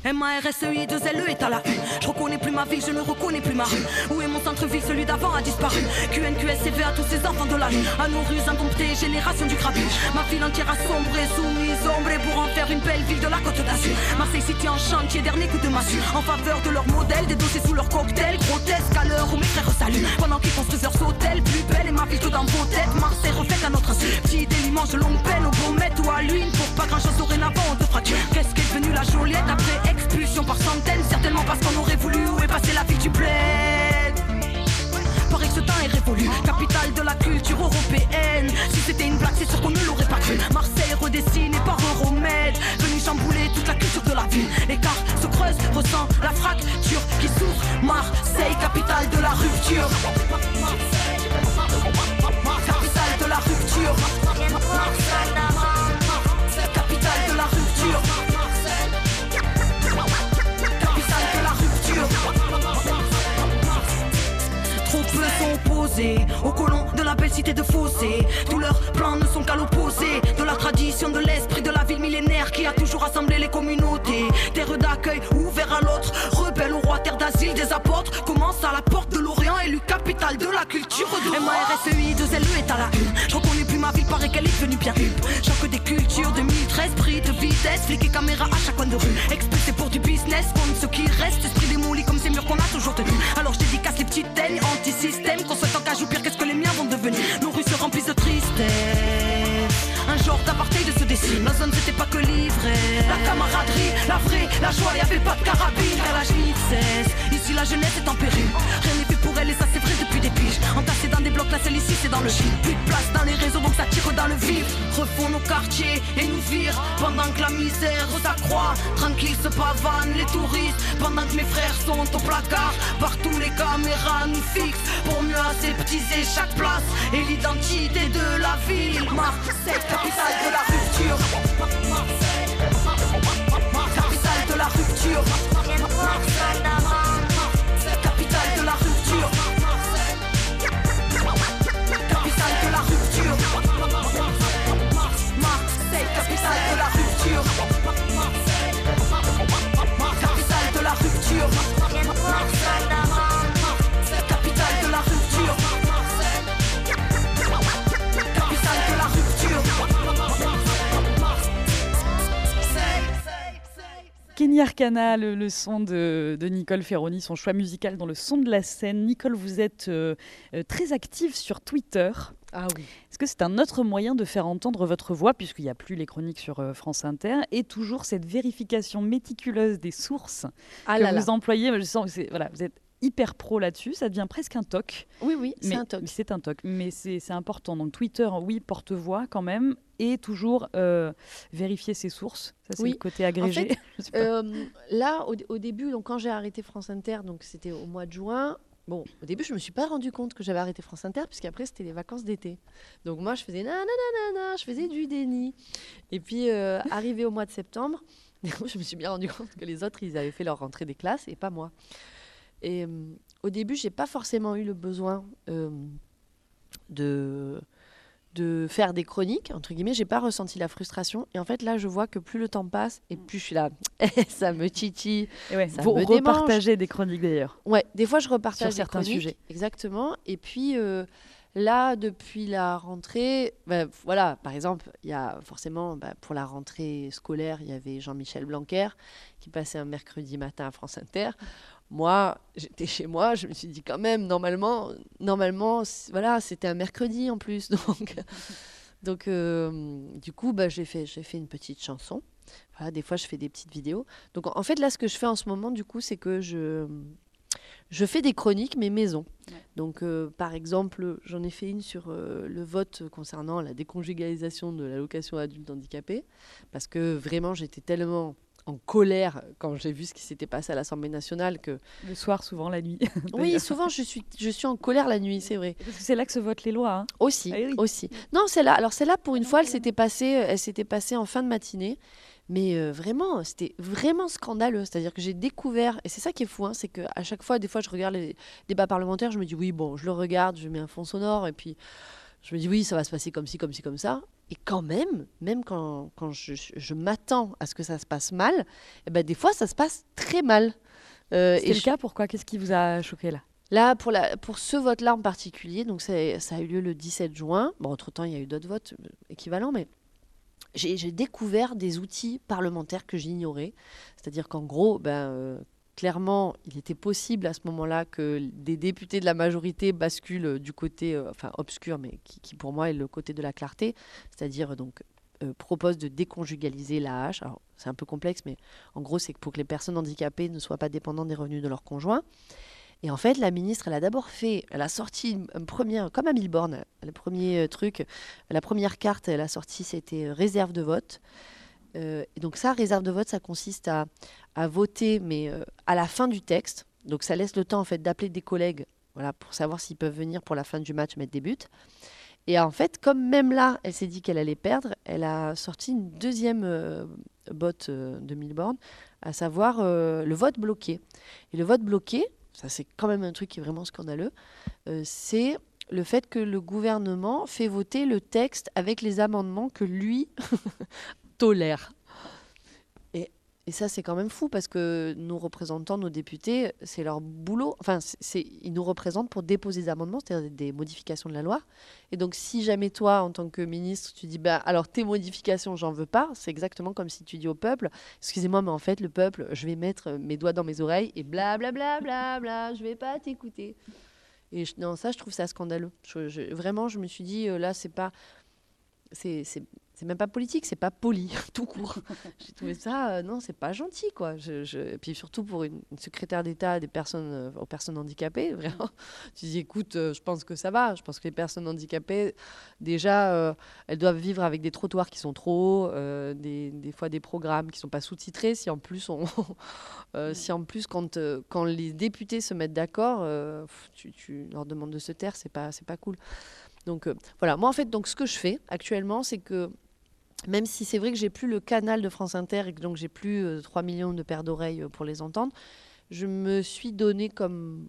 M-A-R-S-E-I, 2 L-E est à la U. Je reconnais plus ma ville, je ne reconnais plus ma rue. Où est mon centre-ville, celui d'avant a disparu. QNQSCV à tous ces enfants de la rue. À nos rues indomptées, génération du grabuge. Ma ville entière a sombré, soumise, pour en faire une belle ville de la côte d'Azur. Marseille City en chantier, dernier coup de massue. En faveur de leur modèle, des dossiers sous leur cocktail. Grotesque à l'heure où mes frères saluent. Pendant qu'ils construisent leurs hôtels, plus belle et ma ville tout dans vos têtes. Marseille reflète à notre insu. Petit déliement, de longue peine au gourmet ou à l'huile. Pour pas grand chose dorénavant, on te fracture. Qu'est-ce qu'est devenu la Joliette après expulsion par centaines, certainement parce qu'on aurait voulu où est la ville du bled? Pareil que ce temps est révolu, capitale de la culture européenne. Si c'était une blague, c'est sûr qu'on ne l'aurait pas cru. Marseille redessiné par Euromède, venu chambouler toute la culture de la ville. L'écart se creuse, ressent la fracture qui s'ouvre. Marseille, capitale de la rupture. Capitale de la rupture. Aux colons de la belle cité de Fossé. Tous leurs plans ne sont qu'à l'opposé de la tradition, de l'esprit de la ville millénaire qui a toujours rassemblé les communautés. Terre d'accueil ouvert à l'autre, rebelle au roi, terre d'asile des apôtres. Commence à la porte de l'Orient, élu capitale de la culture de MARSEI, 2 LE est à la une. Je reconnais plus ma ville, paraît qu'elle est devenue bien une. Choc des cultures 2013, prix de vitesse, flic et caméra à chaque coin de rue. Expulsé pour du business, compte ce qui reste, esprit démoli comme ces murs qu'on a toujours tenus. Alors je dédicace petites anti-système qu'on souhaite en pire, qu'est-ce que les miens vont devenir Nos rues se remplissent de tristesse. Un genre d'apartheid se dessine. La zone c'était pas que l'ivresse. La camaraderie, la vraie, la joie, y'avait pas de carabine. Car la cesse. Ici la jeunesse est en péril. Rien n'est fait pour elle et ça c'est vrai depuis des piges. Entassés dans des blocs, la celle ici c'est dans le gîte. Plus de place dans les réseaux donc ça tire dans le vif. Refont nos quartiers et nous virent. Pendant que la misère s'accroît. Tranquille se pavanent les touristes. Pendant que mes frères sont au placard. Partout les caméras nous fixent. Pour mieux aseptiser chaque place et l'identité de la ville. Marseille, capitale de la rupture. Capitale de la rupture. Kenny Arcana, le, son de, Nicole Ferroni, son choix musical dans le son de la scène. Nicole, vous êtes euh, euh, très active sur Twitter. Ah oui. Est-ce que c'est un autre moyen de faire entendre votre voix, puisqu'il n'y a plus les chroniques sur euh, France Inter, et toujours cette vérification méticuleuse des sources Ah que là là. vous employez? Je sens que c'est- voilà, vous êtes hyper pro là-dessus, ça devient presque un toc. Oui, oui, c'est un toc. C'est un toc, mais c'est important. Donc Twitter, oui, porte-voix quand même, et toujours euh, vérifier ses sources. Ça, c'est Oui. le côté agrégé. fait, Je sais pas. Euh, là, au, au début, donc, quand j'ai arrêté France Inter, donc c'était au mois de juin. Bon, au début, je me suis pas rendu compte que j'avais arrêté France Inter, puisqu'après, c'était les vacances d'été. Donc, moi, je faisais nanana, je faisais du déni. Et puis, euh, arrivé au mois de septembre, je me suis bien rendu compte que les autres, ils avaient fait leur rentrée des classes et pas moi. Et euh, au début, j'ai pas forcément eu le besoin euh, de de faire des chroniques entre guillemets j'ai pas ressenti la frustration et en fait là je vois que plus le temps passe et plus je suis là ça me titille ouais, ça vous me démange. repartagez des chroniques d'ailleurs. Ouais, des fois je repartage Sur certains chroniques, sujets. Exactement. Et puis euh, là, depuis la rentrée, bah, voilà, par exemple, il y a forcément bah, pour la rentrée scolaire, il y avait Jean-Michel Blanquer qui passait un mercredi matin à France Inter. Moi, j'étais chez moi, je me suis dit quand même, normalement, normalement, voilà, c'était un mercredi en plus, donc. Donc, euh, du coup, bah, j'ai fait, j'ai fait une petite chanson. Voilà, des fois, je fais des petites vidéos. Donc, en en fait, là, ce que je fais en ce moment, du coup, c'est que je, je fais des chroniques, mais maison. Donc, euh, par exemple, j'en ai fait une sur euh, le vote concernant la déconjugalisation de l'allocation adulte handicapé, parce que vraiment, j'étais tellement en colère quand j'ai vu ce qui s'était passé à l'Assemblée nationale que Le soir, souvent la nuit. oui souvent je suis je suis en colère la nuit c'est vrai Parce que c'est là que se votent les lois. hein. aussi Ah oui. aussi non c'est là alors celle-là pour une fois elle s'était passée elle s'était passée en fin de matinée mais euh, vraiment c'était vraiment scandaleux c'est-à-dire que j'ai découvert et c'est ça qui est fou hein, c'est que à chaque fois des fois je regarde les débats parlementaires je me dis oui bon je le regarde je mets un fond sonore et puis je me dis oui ça va se passer comme ci comme ci comme ça et quand même même quand, quand je, je m'attends à ce que ça se passe mal eh ben des fois ça se passe très mal Euh, et le je- cas, pourquoi? Qu'est-ce qui vous a choqué là? Là, pour, la, pour ce vote-là en particulier, donc ça a eu lieu le 17 juin. Bon, entre-temps, il y a eu d'autres votes euh, équivalents, mais j'ai j'ai découvert des outils parlementaires que j'ignorais. C'est-à-dire qu'en gros, ben, euh, clairement, il était possible à ce moment-là que des députés de la majorité basculent du côté, euh, enfin obscur, mais qui, pour moi est le côté de la clarté, c'est-à-dire donc euh, propose de déconjugaliser l'AH. Alors c'est un peu complexe, mais en gros c'est pour que les personnes handicapées ne soient pas dépendantes des revenus de leur conjoint. Et en fait, la ministre, elle a d'abord fait, elle a sorti une, première, comme à Milborn, le premier euh, truc, la première carte, elle a sorti, c'était réserve de vote. Euh, donc ça, réserve de vote, ça consiste à, voter, mais euh, à la fin du texte. Donc ça laisse le temps en fait d'appeler des collègues, voilà, pour savoir s'ils peuvent venir pour la fin du match mettre des buts. Et en fait, comme même là, elle s'est dit qu'elle allait perdre, elle a sorti une deuxième euh, botte de Milborn, à savoir le vote bloqué. Et le vote bloqué, ça c'est quand même un truc qui est vraiment scandaleux, c'est le fait que le gouvernement fait voter le texte avec les amendements que lui tolère. Et, et ça c'est quand même fou parce que nos représentants, nos députés, c'est leur boulot. Enfin, c'est- ils nous représentent pour déposer des amendements, c'est-à-dire des, modifications de la loi. Et donc si jamais toi, en tant que ministre, tu dis, bah, alors tes modifications, j'en veux pas, c'est exactement comme si tu dis au peuple, excusez-moi, mais en fait, le peuple, je vais mettre mes doigts dans mes oreilles et blablabla, bla, bla, bla, je vais pas t'écouter. Et non, ça, je trouve ça scandaleux. Vraiment, je me suis dit, euh, là, c'est pas. C'est même pas politique, c'est pas poli, tout court. J'ai trouvé ça, euh, non, c'est pas gentil, quoi. Je, je- Et puis surtout pour une, une secrétaire d'État des personnes, euh, aux personnes handicapées, vraiment. Tu dis, écoute, euh, je pense que ça va. Je pense que les personnes handicapées, déjà, elles doivent vivre avec des trottoirs qui sont trop hauts, des, des fois des programmes qui sont pas sous-titrés. Si en plus, on, euh, si en plus quand, quand les députés se mettent d'accord, tu, tu leur demandes de se taire, c'est pas, c'est pas cool. Donc euh, voilà, moi en fait, donc ce que je fais actuellement, c'est que même si c'est vrai que j'ai plus le canal de France Inter et que donc j'ai plus euh, 3 millions de paires d'oreilles euh, pour les entendre, je me suis donné comme,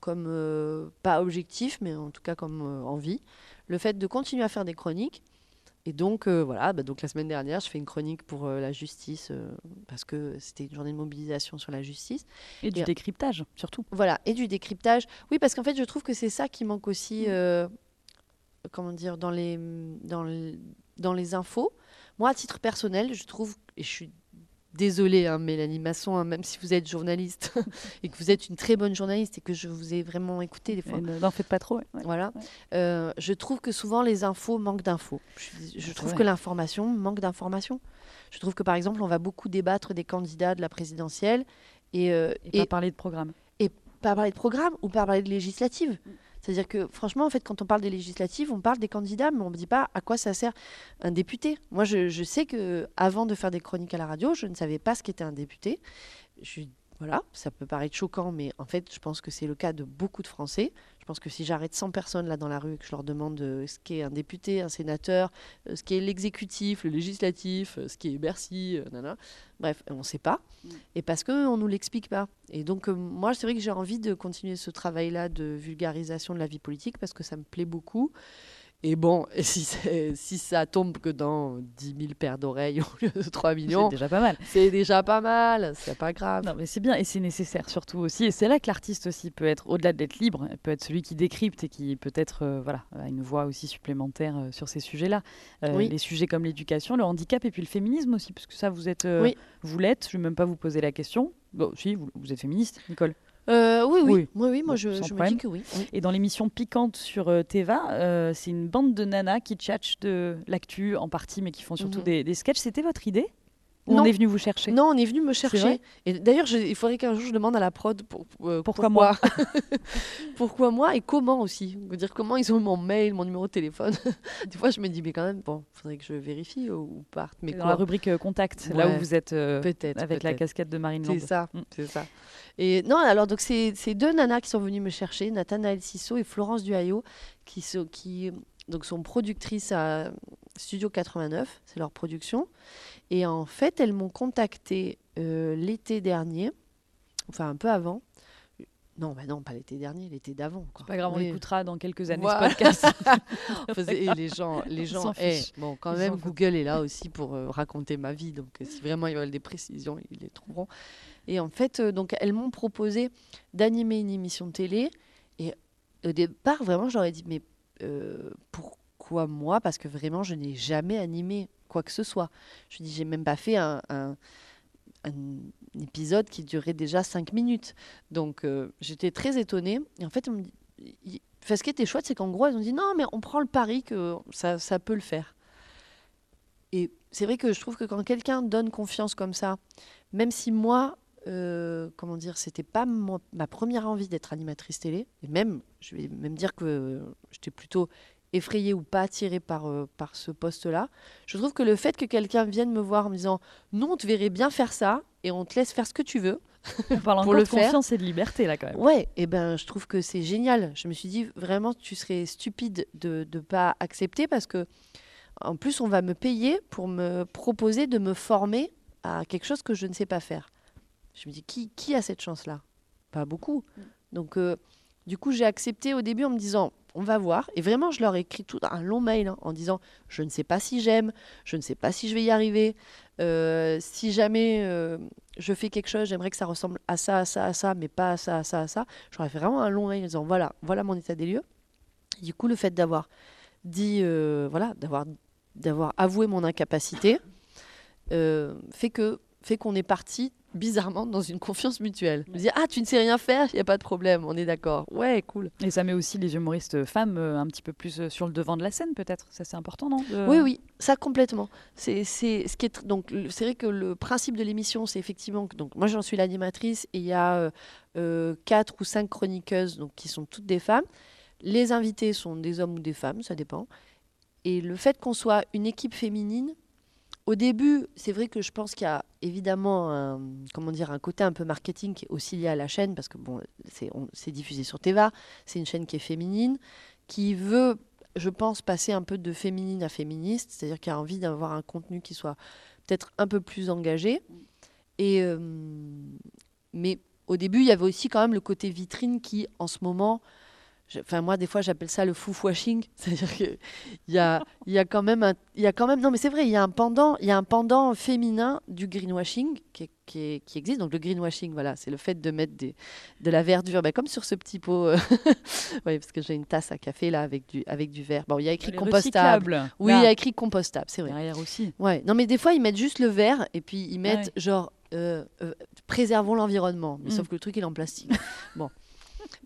comme euh, pas objectif, mais en tout cas comme euh, envie, le fait de continuer à faire des chroniques. Et donc euh, voilà, bah, donc la semaine dernière, je fais une chronique pour euh, la justice euh, parce que c'était une journée de mobilisation sur la justice. Et du décryptage, surtout. Voilà, et du décryptage. Oui, parce qu'en fait, je trouve que c'est ça qui manque aussi, euh, comment dire, dans les, dans, dans les infos. Moi, à titre personnel, je trouve, et je suis désolée, hein, Mélanie Masson, hein, même si vous êtes journaliste et que vous êtes une très bonne journaliste et que je vous ai vraiment écouté des fois. N'en faites pas trop. Voilà. Euh, je trouve que souvent les infos manquent d'infos. Je, je trouve que l'information manque d'information. Je trouve que par exemple, on va beaucoup débattre des candidats de la présidentielle et, euh, et, pas parler de programme. Et pas parler de programme ou pas parler de législative. C'est-à-dire que franchement, en fait, quand on parle des législatives, on parle des candidats, mais on ne dit pas à quoi ça sert un député. Moi, je, sais que avant de faire des chroniques à la radio, je ne savais pas ce qu'était un député. Voilà, ça peut paraître choquant, mais en fait, je pense que c'est le cas de beaucoup de Français. Je pense que si j'arrête 100 personnes là dans la rue et que je leur demande euh, ce qu'est un député, un sénateur, euh, ce qu'est l'exécutif, le législatif, euh, ce qu'est Bercy, bref, on ne sait pas. Mm. Et parce qu'on ne nous l'explique pas. Et donc, moi, c'est vrai que j'ai envie de continuer ce travail-là de vulgarisation de la vie politique parce que ça me plaît beaucoup. Et bon, si, si ça tombe que dans 10 000 paires d'oreilles au lieu de 3 millions, c'est déjà pas mal. C'est déjà pas mal, c'est pas grave. Non, mais c'est bien et c'est nécessaire surtout aussi. Et c'est là que l'artiste aussi peut être, au-delà d'être libre, peut être celui qui décrypte et qui peut-être euh, voilà, a une voix aussi supplémentaire euh, sur ces sujets-là. Euh, les sujets comme l'éducation, le handicap et puis le féminisme aussi, parce que ça, vous êtes, vous l'êtes. Je ne vais même pas vous poser la question. Bon, si, vous, vous êtes féministe, Nicole. Euh, oui, oui, oui, oui, moi je, je me dis que oui, Et dans l'émission Piquante sur euh, Teva, euh, c'est une bande de nanas qui tchatchent de l'actu en partie, mais qui font surtout mhm. des, des sketchs. C'était votre idée? On est venu vous chercher Non, on est venu me chercher. Et d'ailleurs, il faudrait qu'un jour je demande à la prod pour, pourquoi, pourquoi, moi Pourquoi moi et comment aussi dire comment ils ont mon mail, mon numéro de téléphone. Des fois, je me dis, mais quand même, bon, il faudrait que je vérifie ou parte. Mais dans la rubrique contact, là où vous êtes peut-être avec la casquette de Marine C'est ça, mm. c'est ça. Et non, alors donc c'est deux nanas qui sont venues me chercher, Nathanaël Sisso et Florence Duhaillot, qui, sont, qui donc sont productrices à Studio 89, c'est leur production. Et en fait, elles m'ont contacté euh, l'été dernier, enfin un peu avant. Non, bah non, pas l'été dernier, l'été d'avant. Pas grave, on l'écoutera dans quelques années ce podcast. et les gens, les gens, eh, bon, quand même, Google est là aussi pour euh, raconter ma vie. Donc, si vraiment ils veulent des précisions, ils les trouveront. Et en fait, euh, donc, elles m'ont proposé d'animer une émission de télé. Et au départ, vraiment, j'aurais dit, mais euh, pourquoi moi Parce que vraiment, je n'ai jamais animé quoi que ce soit. Je dis, j'ai même pas fait un, épisode qui durait déjà cinq minutes. Donc, euh, j'étais très étonnée. Et en fait, ce qui était chouette, c'est qu'en gros, elles ont dit, non, mais on prend le pari que ça, ça peut le faire. Et c'est vrai que je trouve que quand quelqu'un donne confiance comme ça, même si moi, euh, comment dire, c'était pas ma première envie d'être animatrice télé. Et même, je vais même dire que j'étais plutôt effrayée ou pas attirée par, euh, par ce poste-là. Je trouve que le fait que quelqu'un vienne me voir en me disant non, on te verrait bien faire ça et on te laisse faire ce que tu veux. On parle pour le de confiance et de liberté là quand même. Ouais, et ben je trouve que c'est génial. Je me suis dit vraiment tu serais stupide de ne pas accepter parce que en plus on va me payer pour me proposer de me former à quelque chose que je ne sais pas faire. Je me dis, qui, qui a cette chance-là? Pas beaucoup. Mm. Donc, euh, du coup, j'ai accepté au début en me disant, on va voir. Et vraiment, je leur ai écrit tout un long mail hein, en disant, je ne sais pas si j'aime, je ne sais pas si je vais y arriver. Euh, si jamais euh, je fais quelque chose, j'aimerais que ça ressemble à ça, à ça, à ça, mais pas à ça, à ça, à ça. J'aurais fait vraiment un long mail en disant, voilà, voilà mon état des lieux. du coup, le fait d'avoir dit, voilà, d'avoir, d'avoir avoué mon incapacité, fait que fait qu'on est parti bizarrement dans une confiance mutuelle. Je dis ah tu ne sais rien faire, il y a pas de problème, on est d'accord. Ouais, cool. Et ça met aussi les humoristes femmes euh, un petit peu plus euh, sur le devant de la scène peut-être. Ça c'est important non Oui oui, ça complètement. C'est ce qui est donc c'est vrai que le principe de l'émission c'est effectivement que donc moi j'en suis l'animatrice et il y a euh, quatre ou cinq chroniqueuses donc qui sont toutes des femmes. Les invités sont des hommes ou des femmes, ça dépend. Et le fait qu'on soit une équipe féminine au début, c'est vrai que je pense qu'il y a évidemment un, comment dire, un côté un peu marketing qui est aussi lié à la chaîne, parce que bon, c'est diffusé sur Teva, c'est une chaîne qui est féminine, qui veut, je pense, passer un peu de féminine à féministe, c'est-à-dire qu'il a envie d'avoir un contenu qui soit peut-être un peu plus engagé. Et, euh, mais au début, il y avait aussi quand même le côté vitrine qui, en ce moment, Enfin, moi, des fois, j'appelle ça le fouf-washing. C'est-à-dire qu'il y a, y a quand même un. Y a quand même, non, mais c'est vrai, il y, a un pendant, y a un pendant féminin du greenwashing qui, qui, qui existe. Donc, le greenwashing, voilà, c'est le fait de mettre des, de la verdure, ben, comme sur ce petit pot. euh, oui, parce que j'ai une tasse à café, là, avec du, avec du verre. Bon, il y a écrit Les compostable. Oui, il y a écrit compostable, c'est vrai. derrière aussi. Ouais, non, mais des fois, ils mettent juste le verre et puis ils mettent Ouais. genre euh, euh, préservons l'environnement. Mais Mm. Sauf que le truc, il est en plastique. bon.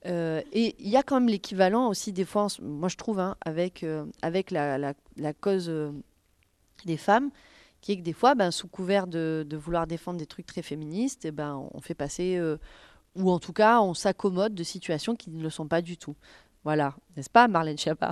Euh, et il y a quand même l'équivalent aussi, des fois, moi je trouve, hein, avec, euh, avec la, la- la cause euh, des femmes, qui est que des fois, ben, sous couvert de, de vouloir défendre des trucs très féministes, eh ben, on fait passer, ou en tout cas, on s'accommode de situations qui ne le sont pas du tout. Voilà, n'est-ce pas, Marlène Schiappa?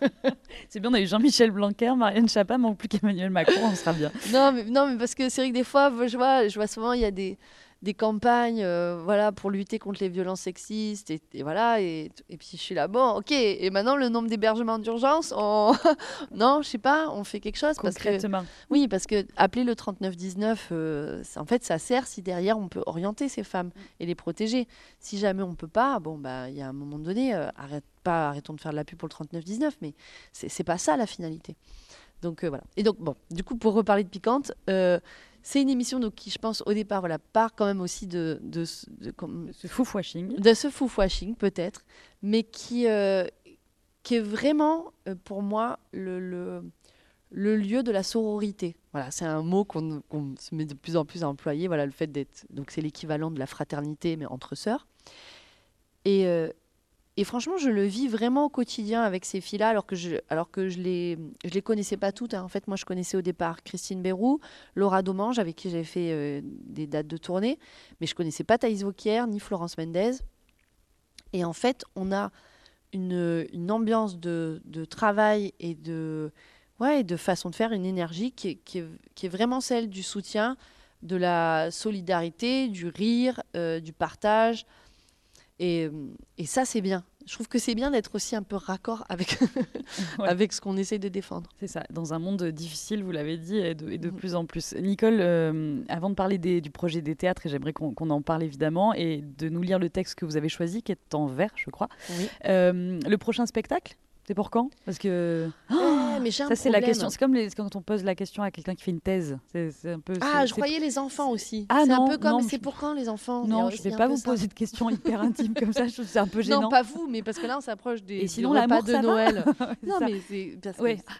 C'est bien, on a eu Jean-Michel Blanquer, Marianne Chapa, manque plus qu'Emmanuel Macron, on sera bien. non, mais, non, mais parce que c'est vrai que des fois, je vois, je vois souvent, il y a des, des campagnes euh, voilà, pour lutter contre les violences sexistes. Et, et voilà, et, et puis je suis là, bon, ok, et maintenant le nombre d'hébergements d'urgence, on... non, je sais pas, on fait quelque chose. Parce que, Concrètement. oui, parce que appeler le 3919, euh, en fait, ça sert si derrière on peut orienter ces femmes et les protéger. Si jamais on peut pas, bon, bah, il y a un moment donné, euh, arrête pas, arrêtons de faire de la pub pour le 3919, mais c'est pas ça la finalité. Donc euh, voilà. Et donc, bon, du coup, pour reparler de Piquante, c'est une émission donc, qui, je pense, au départ, voilà, part quand même aussi de, de, ce- de, comme- Ce fouf-washing. de ce foufwashing, peut-être, mais qui, euh, qui est vraiment, euh, pour moi, le, le, le lieu de la sororité. Voilà, c'est un mot qu'on se met de plus en plus à employer. Voilà, le fait d'être. Donc, c'est l'équivalent de la fraternité, mais entre sœurs. Et, euh, et franchement, je le vis vraiment au quotidien avec ces filles-là, alors que je, alors que je les, je les connaissais pas toutes. hein. En fait, moi, je connaissais au départ Christine Bérou, Laura Domange, avec qui j'avais fait euh, des dates de tournée, mais je connaissais pas Thaïs Vauquier ni Florence Mendez. Et en fait, on a une, ambiance de, travail et de, ouais, et de façon de faire, une énergie qui est, qui est- qui est vraiment celle du soutien, de la solidarité, du rire, euh, du partage. Et, et ça, c'est bien. Je trouve que c'est bien d'être aussi un peu raccord avec, Ouais. avec ce qu'on essaie de défendre. C'est ça, dans un monde difficile, vous l'avez dit, et de, et de Mhm. plus en plus. Nicole, euh, avant de parler des- du projet des théâtres, et j'aimerais qu'on en parle évidemment, et de nous lire le texte que vous avez choisi, qui est en vers, je crois. Oui. Euh, le prochain spectacle, c'est pour quand? Parce que Ouais, mais j'ai un ça, c'est la question. C'est comme les- quand on pose la question à quelqu'un qui fait une thèse. C'est c'est un peu. Ah, je croyais les enfants aussi. Ah c'est un peu comme c'est pour quand les enfants Non, je vais aussi un pas vous poser de questions hyper intimes comme ça. Je trouve que c'est un peu gênant. Non, pas vous, mais parce que là, on s'approche des, Et sinon, l'amour, de Noël. Non, mais c'est.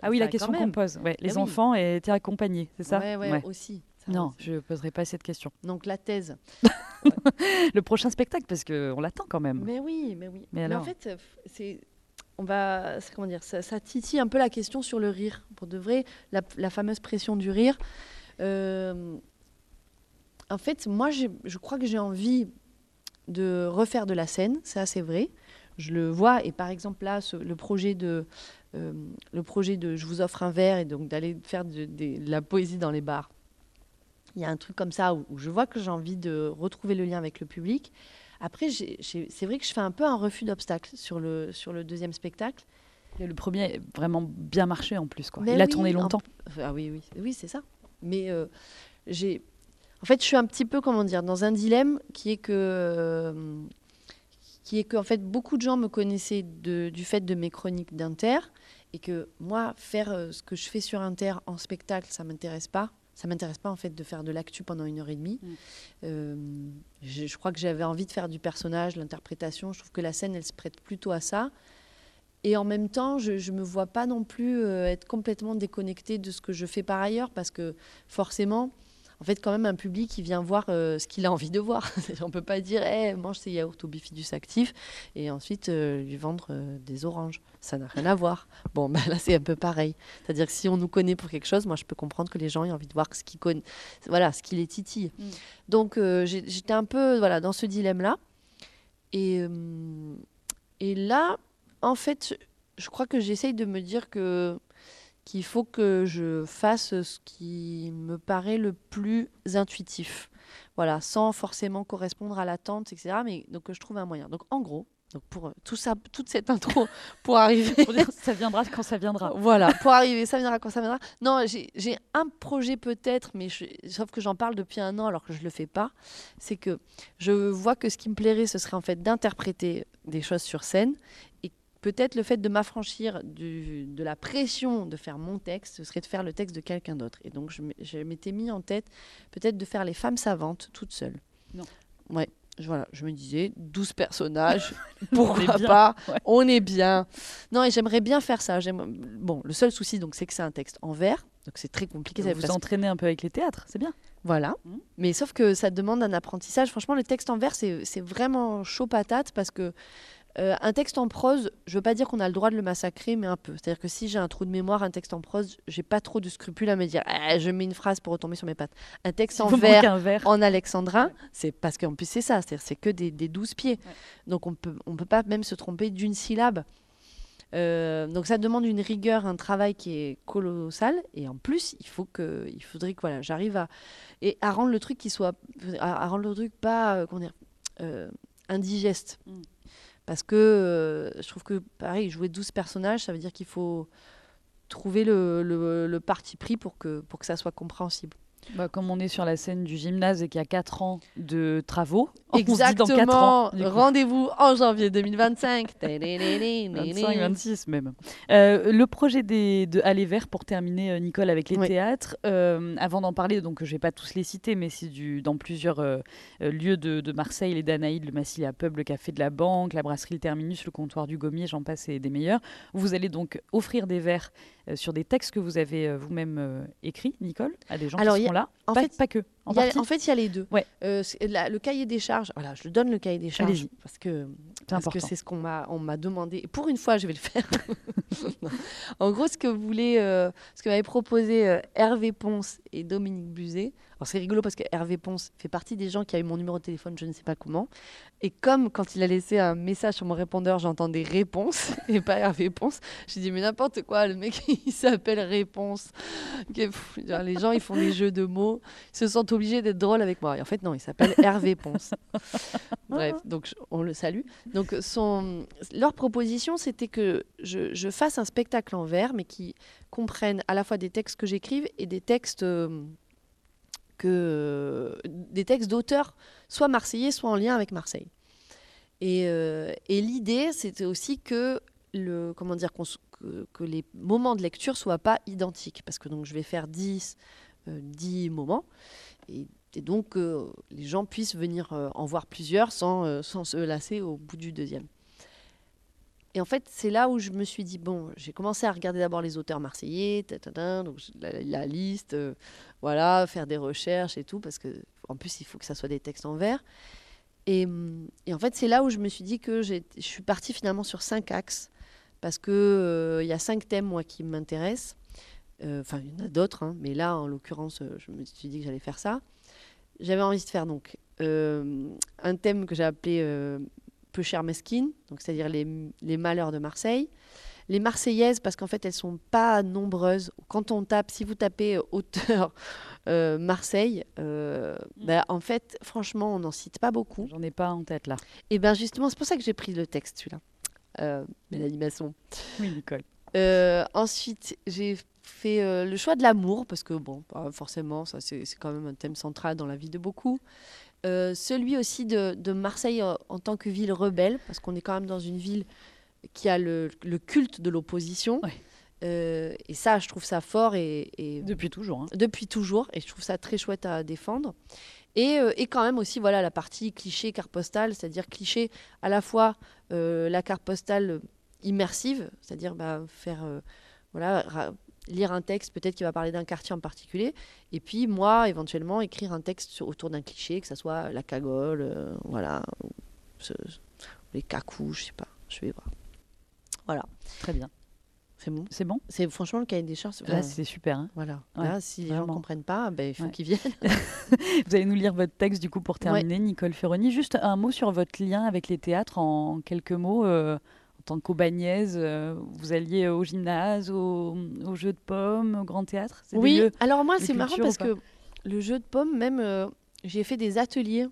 Ah oui, la question qu'on pose. Les oui. enfants étaient accompagnés, c'est ça Ouais, ouais, aussi. Ça Non, je poserai pas cette question. Donc la thèse. Le prochain spectacle, parce qu'on l'attend quand même. Mais oui, mais oui. Mais en alors fait, c'est. On va, comment dire, ça, ça titille un peu la question sur le rire. Pour de vrai, la, fameuse pression du rire. Euh, en fait, moi, je crois que j'ai envie de refaire de la scène. Ça, c'est vrai. Je le vois. Et par exemple, là, ce- le projet de, euh, le projet de, je vous offre un verre et donc d'aller faire de, la poésie dans les bars. Il y a un truc comme ça où je vois que j'ai envie de retrouver le lien avec le public. Après, c'est vrai que je fais un peu un refus d'obstacle sur le, sur le deuxième spectacle. Et le premier a vraiment bien marché en plus. Quoi. Mais Il a tourné en- longtemps. Ah oui, oui, oui, c'est ça. Mais euh, j'ai, en fait, je suis un petit peu, comment dire, dans un dilemme qui est que, euh, qui est que, en fait, beaucoup de gens me connaissaient de- du fait de mes chroniques d'Inter, et que moi, faire euh, ce que je fais sur Inter en spectacle, ça m'intéresse pas. Ça m'intéresse pas en fait de faire de l'actu pendant une heure et demie. Mm. Euh, je, je crois que j'avais envie de faire du personnage, l'interprétation. Je trouve que la scène, elle se prête plutôt à ça. Et en même temps, je ne me vois pas non plus euh, être complètement déconnectée de ce que je fais par ailleurs, parce que forcément, en fait, quand même, un public qui vient voir euh, ce qu'il a envie de voir. On peut pas dire, hey, mange ces yaourts au bifidus actif, et ensuite euh, lui vendre euh, des oranges. Ça n'a rien à voir. Bon, ben là, c'est un peu pareil. C'est-à-dire que si on nous connaît pour quelque chose, moi, je peux comprendre que les gens aient envie de voir ce qui conna- voilà, ce qui les titille. Mm. Donc, j'étais un peu voilà, dans ce dilemme-là. Et, et là, en fait, je crois que j'essaye de me dire que qu'il faut que je fasse ce qui me paraît le plus intuitif. Voilà, sans forcément correspondre à l'attente, etc. Mais donc que je trouve un moyen. Donc en gros, donc pour euh, tout ça, toute cette intro pour arriver Pour dire ça viendra quand ça viendra. voilà, pour arriver, ça viendra quand ça viendra. Non, j'ai j'ai un projet peut-être, mais je- sauf que j'en parle depuis un an alors que je le fais pas. C'est que je vois que ce qui me plairait, ce serait en fait d'interpréter des choses sur scène peut-être le fait de m'affranchir de la pression de faire mon texte, ce serait de faire le texte de quelqu'un d'autre. Et donc, je, m'étais mis en tête peut-être de faire les femmes savantes toutes seules. Non. Ouais. Voilà, je me disais, 12 personnages, pourquoi pas? ouais. On est bien. Non, et j'aimerais bien faire ça. Bon, le seul souci, donc, c'est que c'est un texte en vers, donc c'est très compliqué. ça Vous parce- entraînez un peu avec les théâtres, c'est bien. voilà. Mhm. Mais sauf que ça demande un apprentissage. Franchement, le texte en vers, c'est vraiment chaud patate parce que euh, un texte en prose, je veux pas dire qu'on a le droit de le massacrer, mais un peu. C'est-à-dire que si j'ai un trou de mémoire, un texte en prose, j'ai pas trop de scrupules à me dire Ah, je mets une phrase pour retomber sur mes pattes. Un texte en vers, verre. en alexandrin, c'est parce qu'en plus c'est ça, c'est-à-dire c'est que des, des 12 pieds. Donc on peut on peut pas même se tromper d'une syllabe. Euh, donc ça demande une rigueur, un travail qui est colossal et en plus il faut que il faudrait que voilà j'arrive à et à rendre le truc qui soit à, à rendre le truc pas euh, comment dire euh, indigeste Mm. Parce que euh, je trouve que pareil jouer 12 personnages ça veut dire qu'il faut trouver le, le- le parti pris pour que pour que ça soit compréhensible. Bah, comme on est sur la scène du gymnase et qu'il y a 4 ans de travaux, Exactement. 4 ans. du coup. Rendez-vous en janvier 2025. 25, 26 même. Euh, le projet des, de Aller Vert, pour terminer, euh, Nicole, avec les Oui. théâtres, euh, avant d'en parler, donc je ne vais pas tous les citer, mais c'est du, dans plusieurs euh, lieux de, de Marseille, les Danaïdes, le Massy, la Pub, le Café de la Banque, la Brasserie Le Terminus, le Comptoir du Gommier, j'en passe et des meilleurs. Vous allez donc offrir des verres sur des textes que vous avez euh, vous-même euh, écrits, Nicole, à des gens Alors, qui a- sont là? en pas, fait, pas que. En a- fait, il y a les deux. Ouais. Euh, la- le cahier des charges, voilà, je donne le cahier des charges parce que c'est ce qu'on m'a on m'a demandé. Et pour une fois, je vais le faire. en gros, ce que voulait, euh, ce que m'avait proposé euh, Hervé Ponce et Dominique Buzet. Alors c'est rigolo parce que Hervé Ponce fait partie des gens qui a eu mon numéro de téléphone, je ne sais pas comment. Et comme quand il a laissé un message sur mon répondeur, j'entendais réponse et pas Hervé Ponce, j'ai dit mais n'importe quoi, le mec il s'appelle Réponse. Les gens ils font des jeux de mots, ils se sentent obligés d'être drôles avec moi. Et en fait non, il s'appelle Hervé Ponce. Bref, donc je- on le salue. Donc son, leur proposition c'était que je, je fasse un spectacle en vers, mais qui comprenne à la fois des textes que j'écrive et des textes euh, que des textes d'auteurs, soit marseillais, soit en lien avec Marseille. Et, euh, et l'idée, c'était aussi que le comment dire que les moments de lecture soient pas identiques, parce que donc je vais faire 10, euh, 10 moments, et, donc euh, les gens puissent venir euh, en voir plusieurs sans, euh, sans se lasser au bout du deuxième. Et en fait, c'est là où je me suis dit, bon, j'ai commencé à regarder d'abord les auteurs marseillais, donc la, la liste, euh, voilà, faire des recherches et tout, parce que en plus, il faut que ça soit des textes en vers. Et, et en fait, c'est là où je me suis dit que je suis partie finalement sur cinq axes, parce que euh, il y a cinq thèmes, moi, qui m'intéressent. Euh, Enfin, il y en a d'autres, hein, mais là, en l'occurrence, euh, je me suis dit que j'allais faire ça. J'avais envie de faire donc euh, un thème que j'ai appelé peu cher mesquine, donc c'est-à-dire les, les malheurs de Marseille. Les Marseillaises, parce qu'en fait, elles sont pas nombreuses. Quand on tape, si vous tapez auteur euh, Marseille, euh, ben, en fait, franchement, on n'en cite pas beaucoup. J'en ai pas en tête là. Et bien justement, c'est pour ça que j'ai pris le texte, celui-là. Euh, Mélanie Masson. Oui, Nicole. Ensuite, j'ai fait euh, le choix de l'amour, parce que, bon, bah, forcément, ça c'est quand même un thème central dans la vie de beaucoup. Euh, celui aussi de, de Marseille en tant que ville rebelle, parce qu'on est quand même dans une ville qui a le, le culte de l'opposition. Ouais. Euh, et ça, je trouve ça fort et, et Depuis toujours. hein. depuis toujours, et je trouve ça très chouette à défendre. Et, euh, et quand même aussi voilà la partie cliché carte postale, c'est-à-dire cliché à la fois la carte postale immersive, c'est-à-dire bah, faire voilà lire un texte peut-être qui va parler d'un quartier en particulier, et puis moi éventuellement écrire un texte autour d'un cliché, que ça soit la cagole, euh, voilà, ou ce- les cacous, je sais pas, je vais voir. Voilà, Très bien. c'est bon? C'est bon? C'est franchement le cahier des charges. Là, enfin, c'est super. hein. voilà. Ouais, Là, si les gens vraiment. comprennent pas, ben, il faut Ouais. qu'ils viennent. Vous allez nous lire votre texte du coup pour terminer, Nicole Ferroni. Juste un mot sur votre lien avec les théâtres en quelques mots. euh, tant qu'aubagnaise, euh, vous alliez au gymnase, au, au jeu de pommes, au grand théâtre? Oui, lieux- alors moi c'est marrant parce que le jeu de pommes, même euh, j'ai fait des ateliers,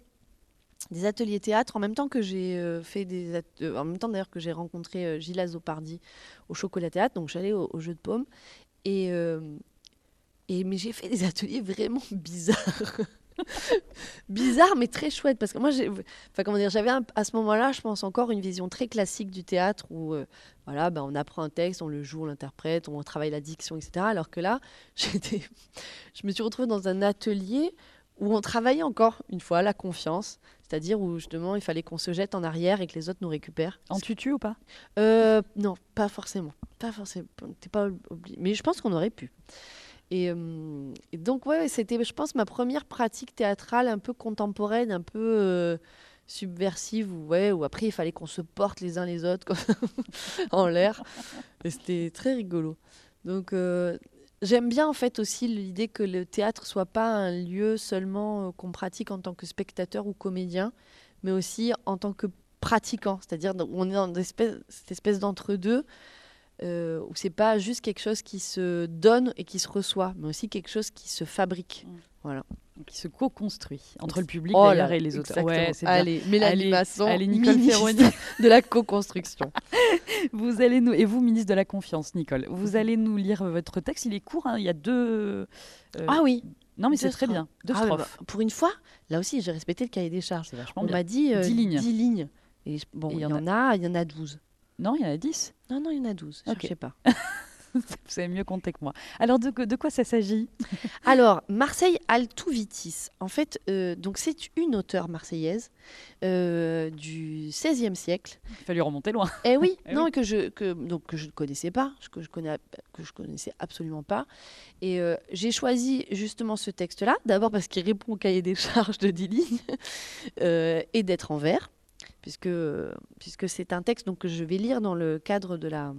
des ateliers théâtre en même temps que j'ai euh, fait des, en même temps d'ailleurs que j'ai rencontré euh, Gilles Azopardi au Chocolat Théâtre, donc j'allais au, au jeu de pommes et et mais j'ai fait des ateliers vraiment bizarres. bizarre mais très chouette parce que moi j'ai enfin comment dire j'avais à ce moment-là je pense encore une vision très classique du théâtre où euh, voilà ben, on apprend un texte on le joue on l'interprète on travaille la diction etc alors que là j'étais je me suis retrouvée dans un atelier où on travaillait encore une fois la confiance c'est-à-dire où justement il fallait qu'on se jette en arrière et que les autres nous récupèrent En tutu ou pas? Euh, non, pas forcément. Pas forcément. T'es pas obligé. Mais je pense qu'on aurait pu. Et, euh, et donc, ouais, c'était, je pense, ma première pratique théâtrale un peu contemporaine, un peu euh, subversive, où, ouais, après, il fallait qu'on se porte les uns les autres en l'air. Et c'était très rigolo. Donc, euh, j'aime bien, en fait, aussi l'idée que le théâtre soit pas un lieu seulement qu'on pratique en tant que spectateur ou comédien, mais aussi en tant que pratiquant, c'est-à-dire on est dans cette espèce d'entre-deux euh, où c'est pas juste quelque chose qui se donne et qui se reçoit, mais aussi quelque chose qui se fabrique. Qui se co-construit entre le public Oh là et les auteurs. Ouais, c'est bien. Allez, Mélanie Allez, Masson, allez, Nicole Ferroni. de la co-construction. Vous allez nous et vous ministre de la confiance, Nicole. Vous allez nous lire votre texte. Il est court. hein, Il y a deux. euh, ah oui, non mais c'est très bien. Deux Ah strophes. bah, pour une fois, là aussi, j'ai respecté le cahier des charges. On m'a dit euh, Dix lignes. 10 lignes. Et bon, il y, en a, il y en a 12. Non, il y en a 10. Non, non, il y en a 12. Ok. Je sais pas. Vous savez mieux compter que moi. Alors de, de quoi ça s'agit? Alors, Marseille Altouvitis, en fait, euh, donc c'est une auteure marseillaise euh, du XVIe siècle. Il fallait remonter loin. Eh oui, Eh non, oui. que je que donc que je ne connaissais pas, que je connais que je connaissais absolument pas. Et euh, j'ai choisi justement ce texte-là, d'abord parce qu'il répond au cahier des charges de 10 lignes euh, et d'être en vers, puisque puisque c'est un texte donc que je vais lire dans le cadre de la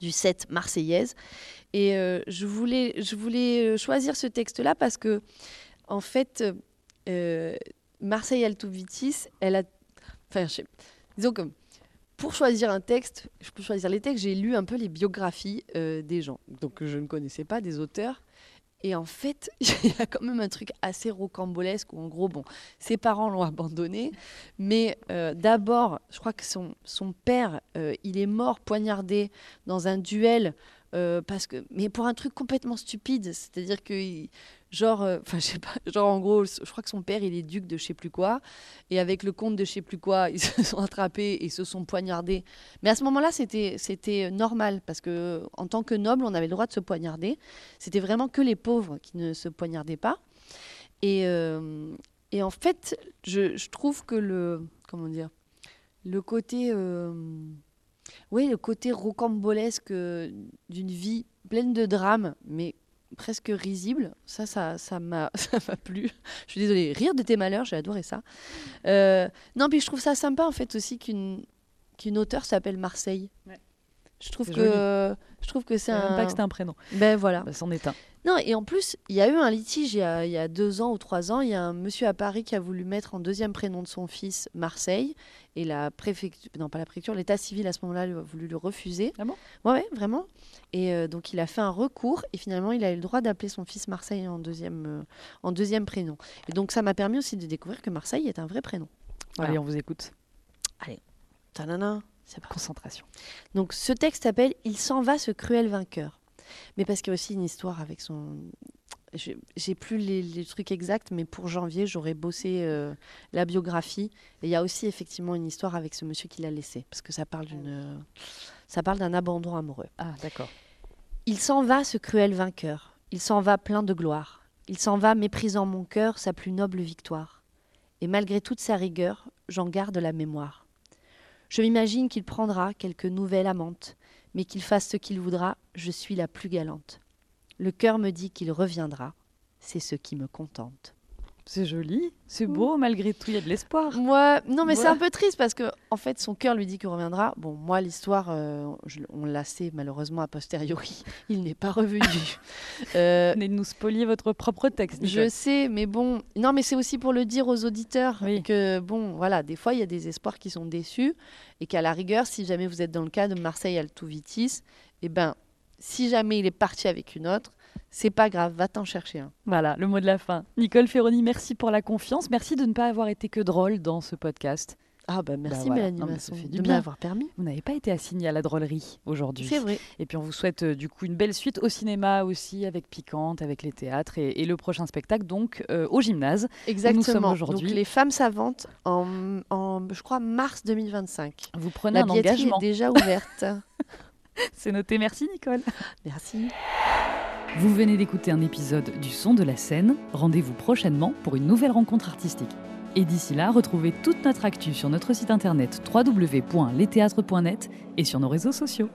du set marseillaise. Et euh, je voulais je voulais euh, choisir ce texte-là parce que en fait euh, Marseille Altouvitis, elle a enfin je disons que pour choisir un texte, peux choisir les textes, j'ai lu un peu les biographies des gens, donc je ne connaissais pas, des auteurs. Et en fait, il y a quand même un truc assez rocambolesque où, en gros, bon, ses parents l'ont abandonné, mais euh, d'abord, je crois que son, père, euh, il est mort poignardé dans un duel. Euh, parce que, mais pour un truc complètement stupide, c'est-à-dire que, genre, euh, je en gros, je crois que son père, il est duc de je sais plus quoi, et avec le comte de je sais plus quoi, ils se sont attrapés et se sont poignardés. Mais à ce moment-là, c'était c'était normal parce que en tant que noble, on avait le droit de se poignarder. C'était vraiment que les pauvres qui ne se poignardaient pas. Et, euh, en fait, je, je trouve que le comment dire, le côté oui, le côté rocambolesque euh, d'une vie pleine de drames, mais presque risible, ça, ça, ça m'a, ça m'a plu. Je suis désolée, rire de tes malheurs, j'ai adoré ça. Euh, non, puis je trouve ça sympa en fait aussi qu'une qu'une auteure s'appelle Marseille. Je trouve C'est que je trouve que c'est un. pas que c'était un prénom. Ben voilà. Bah, c'en est un. Non, et en plus, il y a eu un litige il y a, il y a deux ans ou trois ans. Il y a un monsieur à Paris qui a voulu mettre en deuxième prénom de son fils Marseille. Et la préfecture, non pas la préfecture, l'état civil à ce moment-là a voulu le refuser. Ah bon? Ouais, ouais, vraiment. Et euh, donc il a fait un recours et finalement il a eu le droit d'appeler son fils Marseille en deuxième, euh, en deuxième prénom. Et donc ça m'a permis aussi de découvrir que Marseille est un vrai prénom. Voilà. Allez, on vous écoute. C'est parti. Concentration. Donc ce texte s'appelle Il s'en va ce cruel vainqueur. Mais parce qu'il y a aussi une histoire avec son. J'ai plus les, les trucs exacts, mais pour janvier, j'aurais bossé euh, la biographie. Et il y a aussi effectivement une histoire avec ce monsieur qui l'a laissé, parce que ça parle d'une, euh, ça parle d'un abandon amoureux. Ah, d'accord. Il s'en va ce cruel vainqueur. Il s'en va plein de gloire. Il s'en va méprisant mon cœur sa plus noble victoire. Et malgré toute sa rigueur, j'en garde la mémoire. Je m'imagine qu'il prendra quelque nouvelle amante, mais qu'il fasse ce qu'il voudra, je suis la plus galante. Le cœur me dit qu'il reviendra, c'est ce qui me contente. C'est joli, c'est beau, malgré tout, il y a de l'espoir. Moi, non, mais c'est un peu triste parce que, en fait, son cœur lui dit qu'il reviendra. Bon, moi, l'histoire, euh, on la sait malheureusement a posteriori. Il n'est pas revenu. Euh, Venez de nous spolier votre propre texte. je sais, mais bon, non, mais c'est aussi pour le dire aux auditeurs Oui. que, bon, voilà, des fois, il y a des espoirs qui sont déçus et qu'à la rigueur, si jamais vous êtes dans le cas de Marseille Altouvitis, eh ben, si jamais il est parti avec une autre, c'est pas grave, va t'en chercher un. Voilà, le mot de la fin. Nicole Ferroni, merci pour la confiance. Merci de ne pas avoir été que drôle dans ce podcast. Ah bah merci voilà. Mélanie Non, mais ça fait du de bien. m'avoir permis. Vous n'avez pas été assigné à la drôlerie aujourd'hui. C'est vrai. Et puis on vous souhaite euh, du coup une belle suite au cinéma aussi, avec Piquante, avec les théâtres et, et le prochain spectacle donc euh, au gymnase. Exactement. aujourd'hui. Donc les femmes savantes en, en, je crois mars 2025. Vous prenez La un engagement. est déjà ouverte. C'est noté. Merci Nicole. merci. Vous venez d'écouter un épisode du Son de la scène. Rendez-vous prochainement pour une nouvelle rencontre artistique. Et d'ici là, retrouvez toute notre actu sur notre site internet www.letheatre.net et sur nos réseaux sociaux.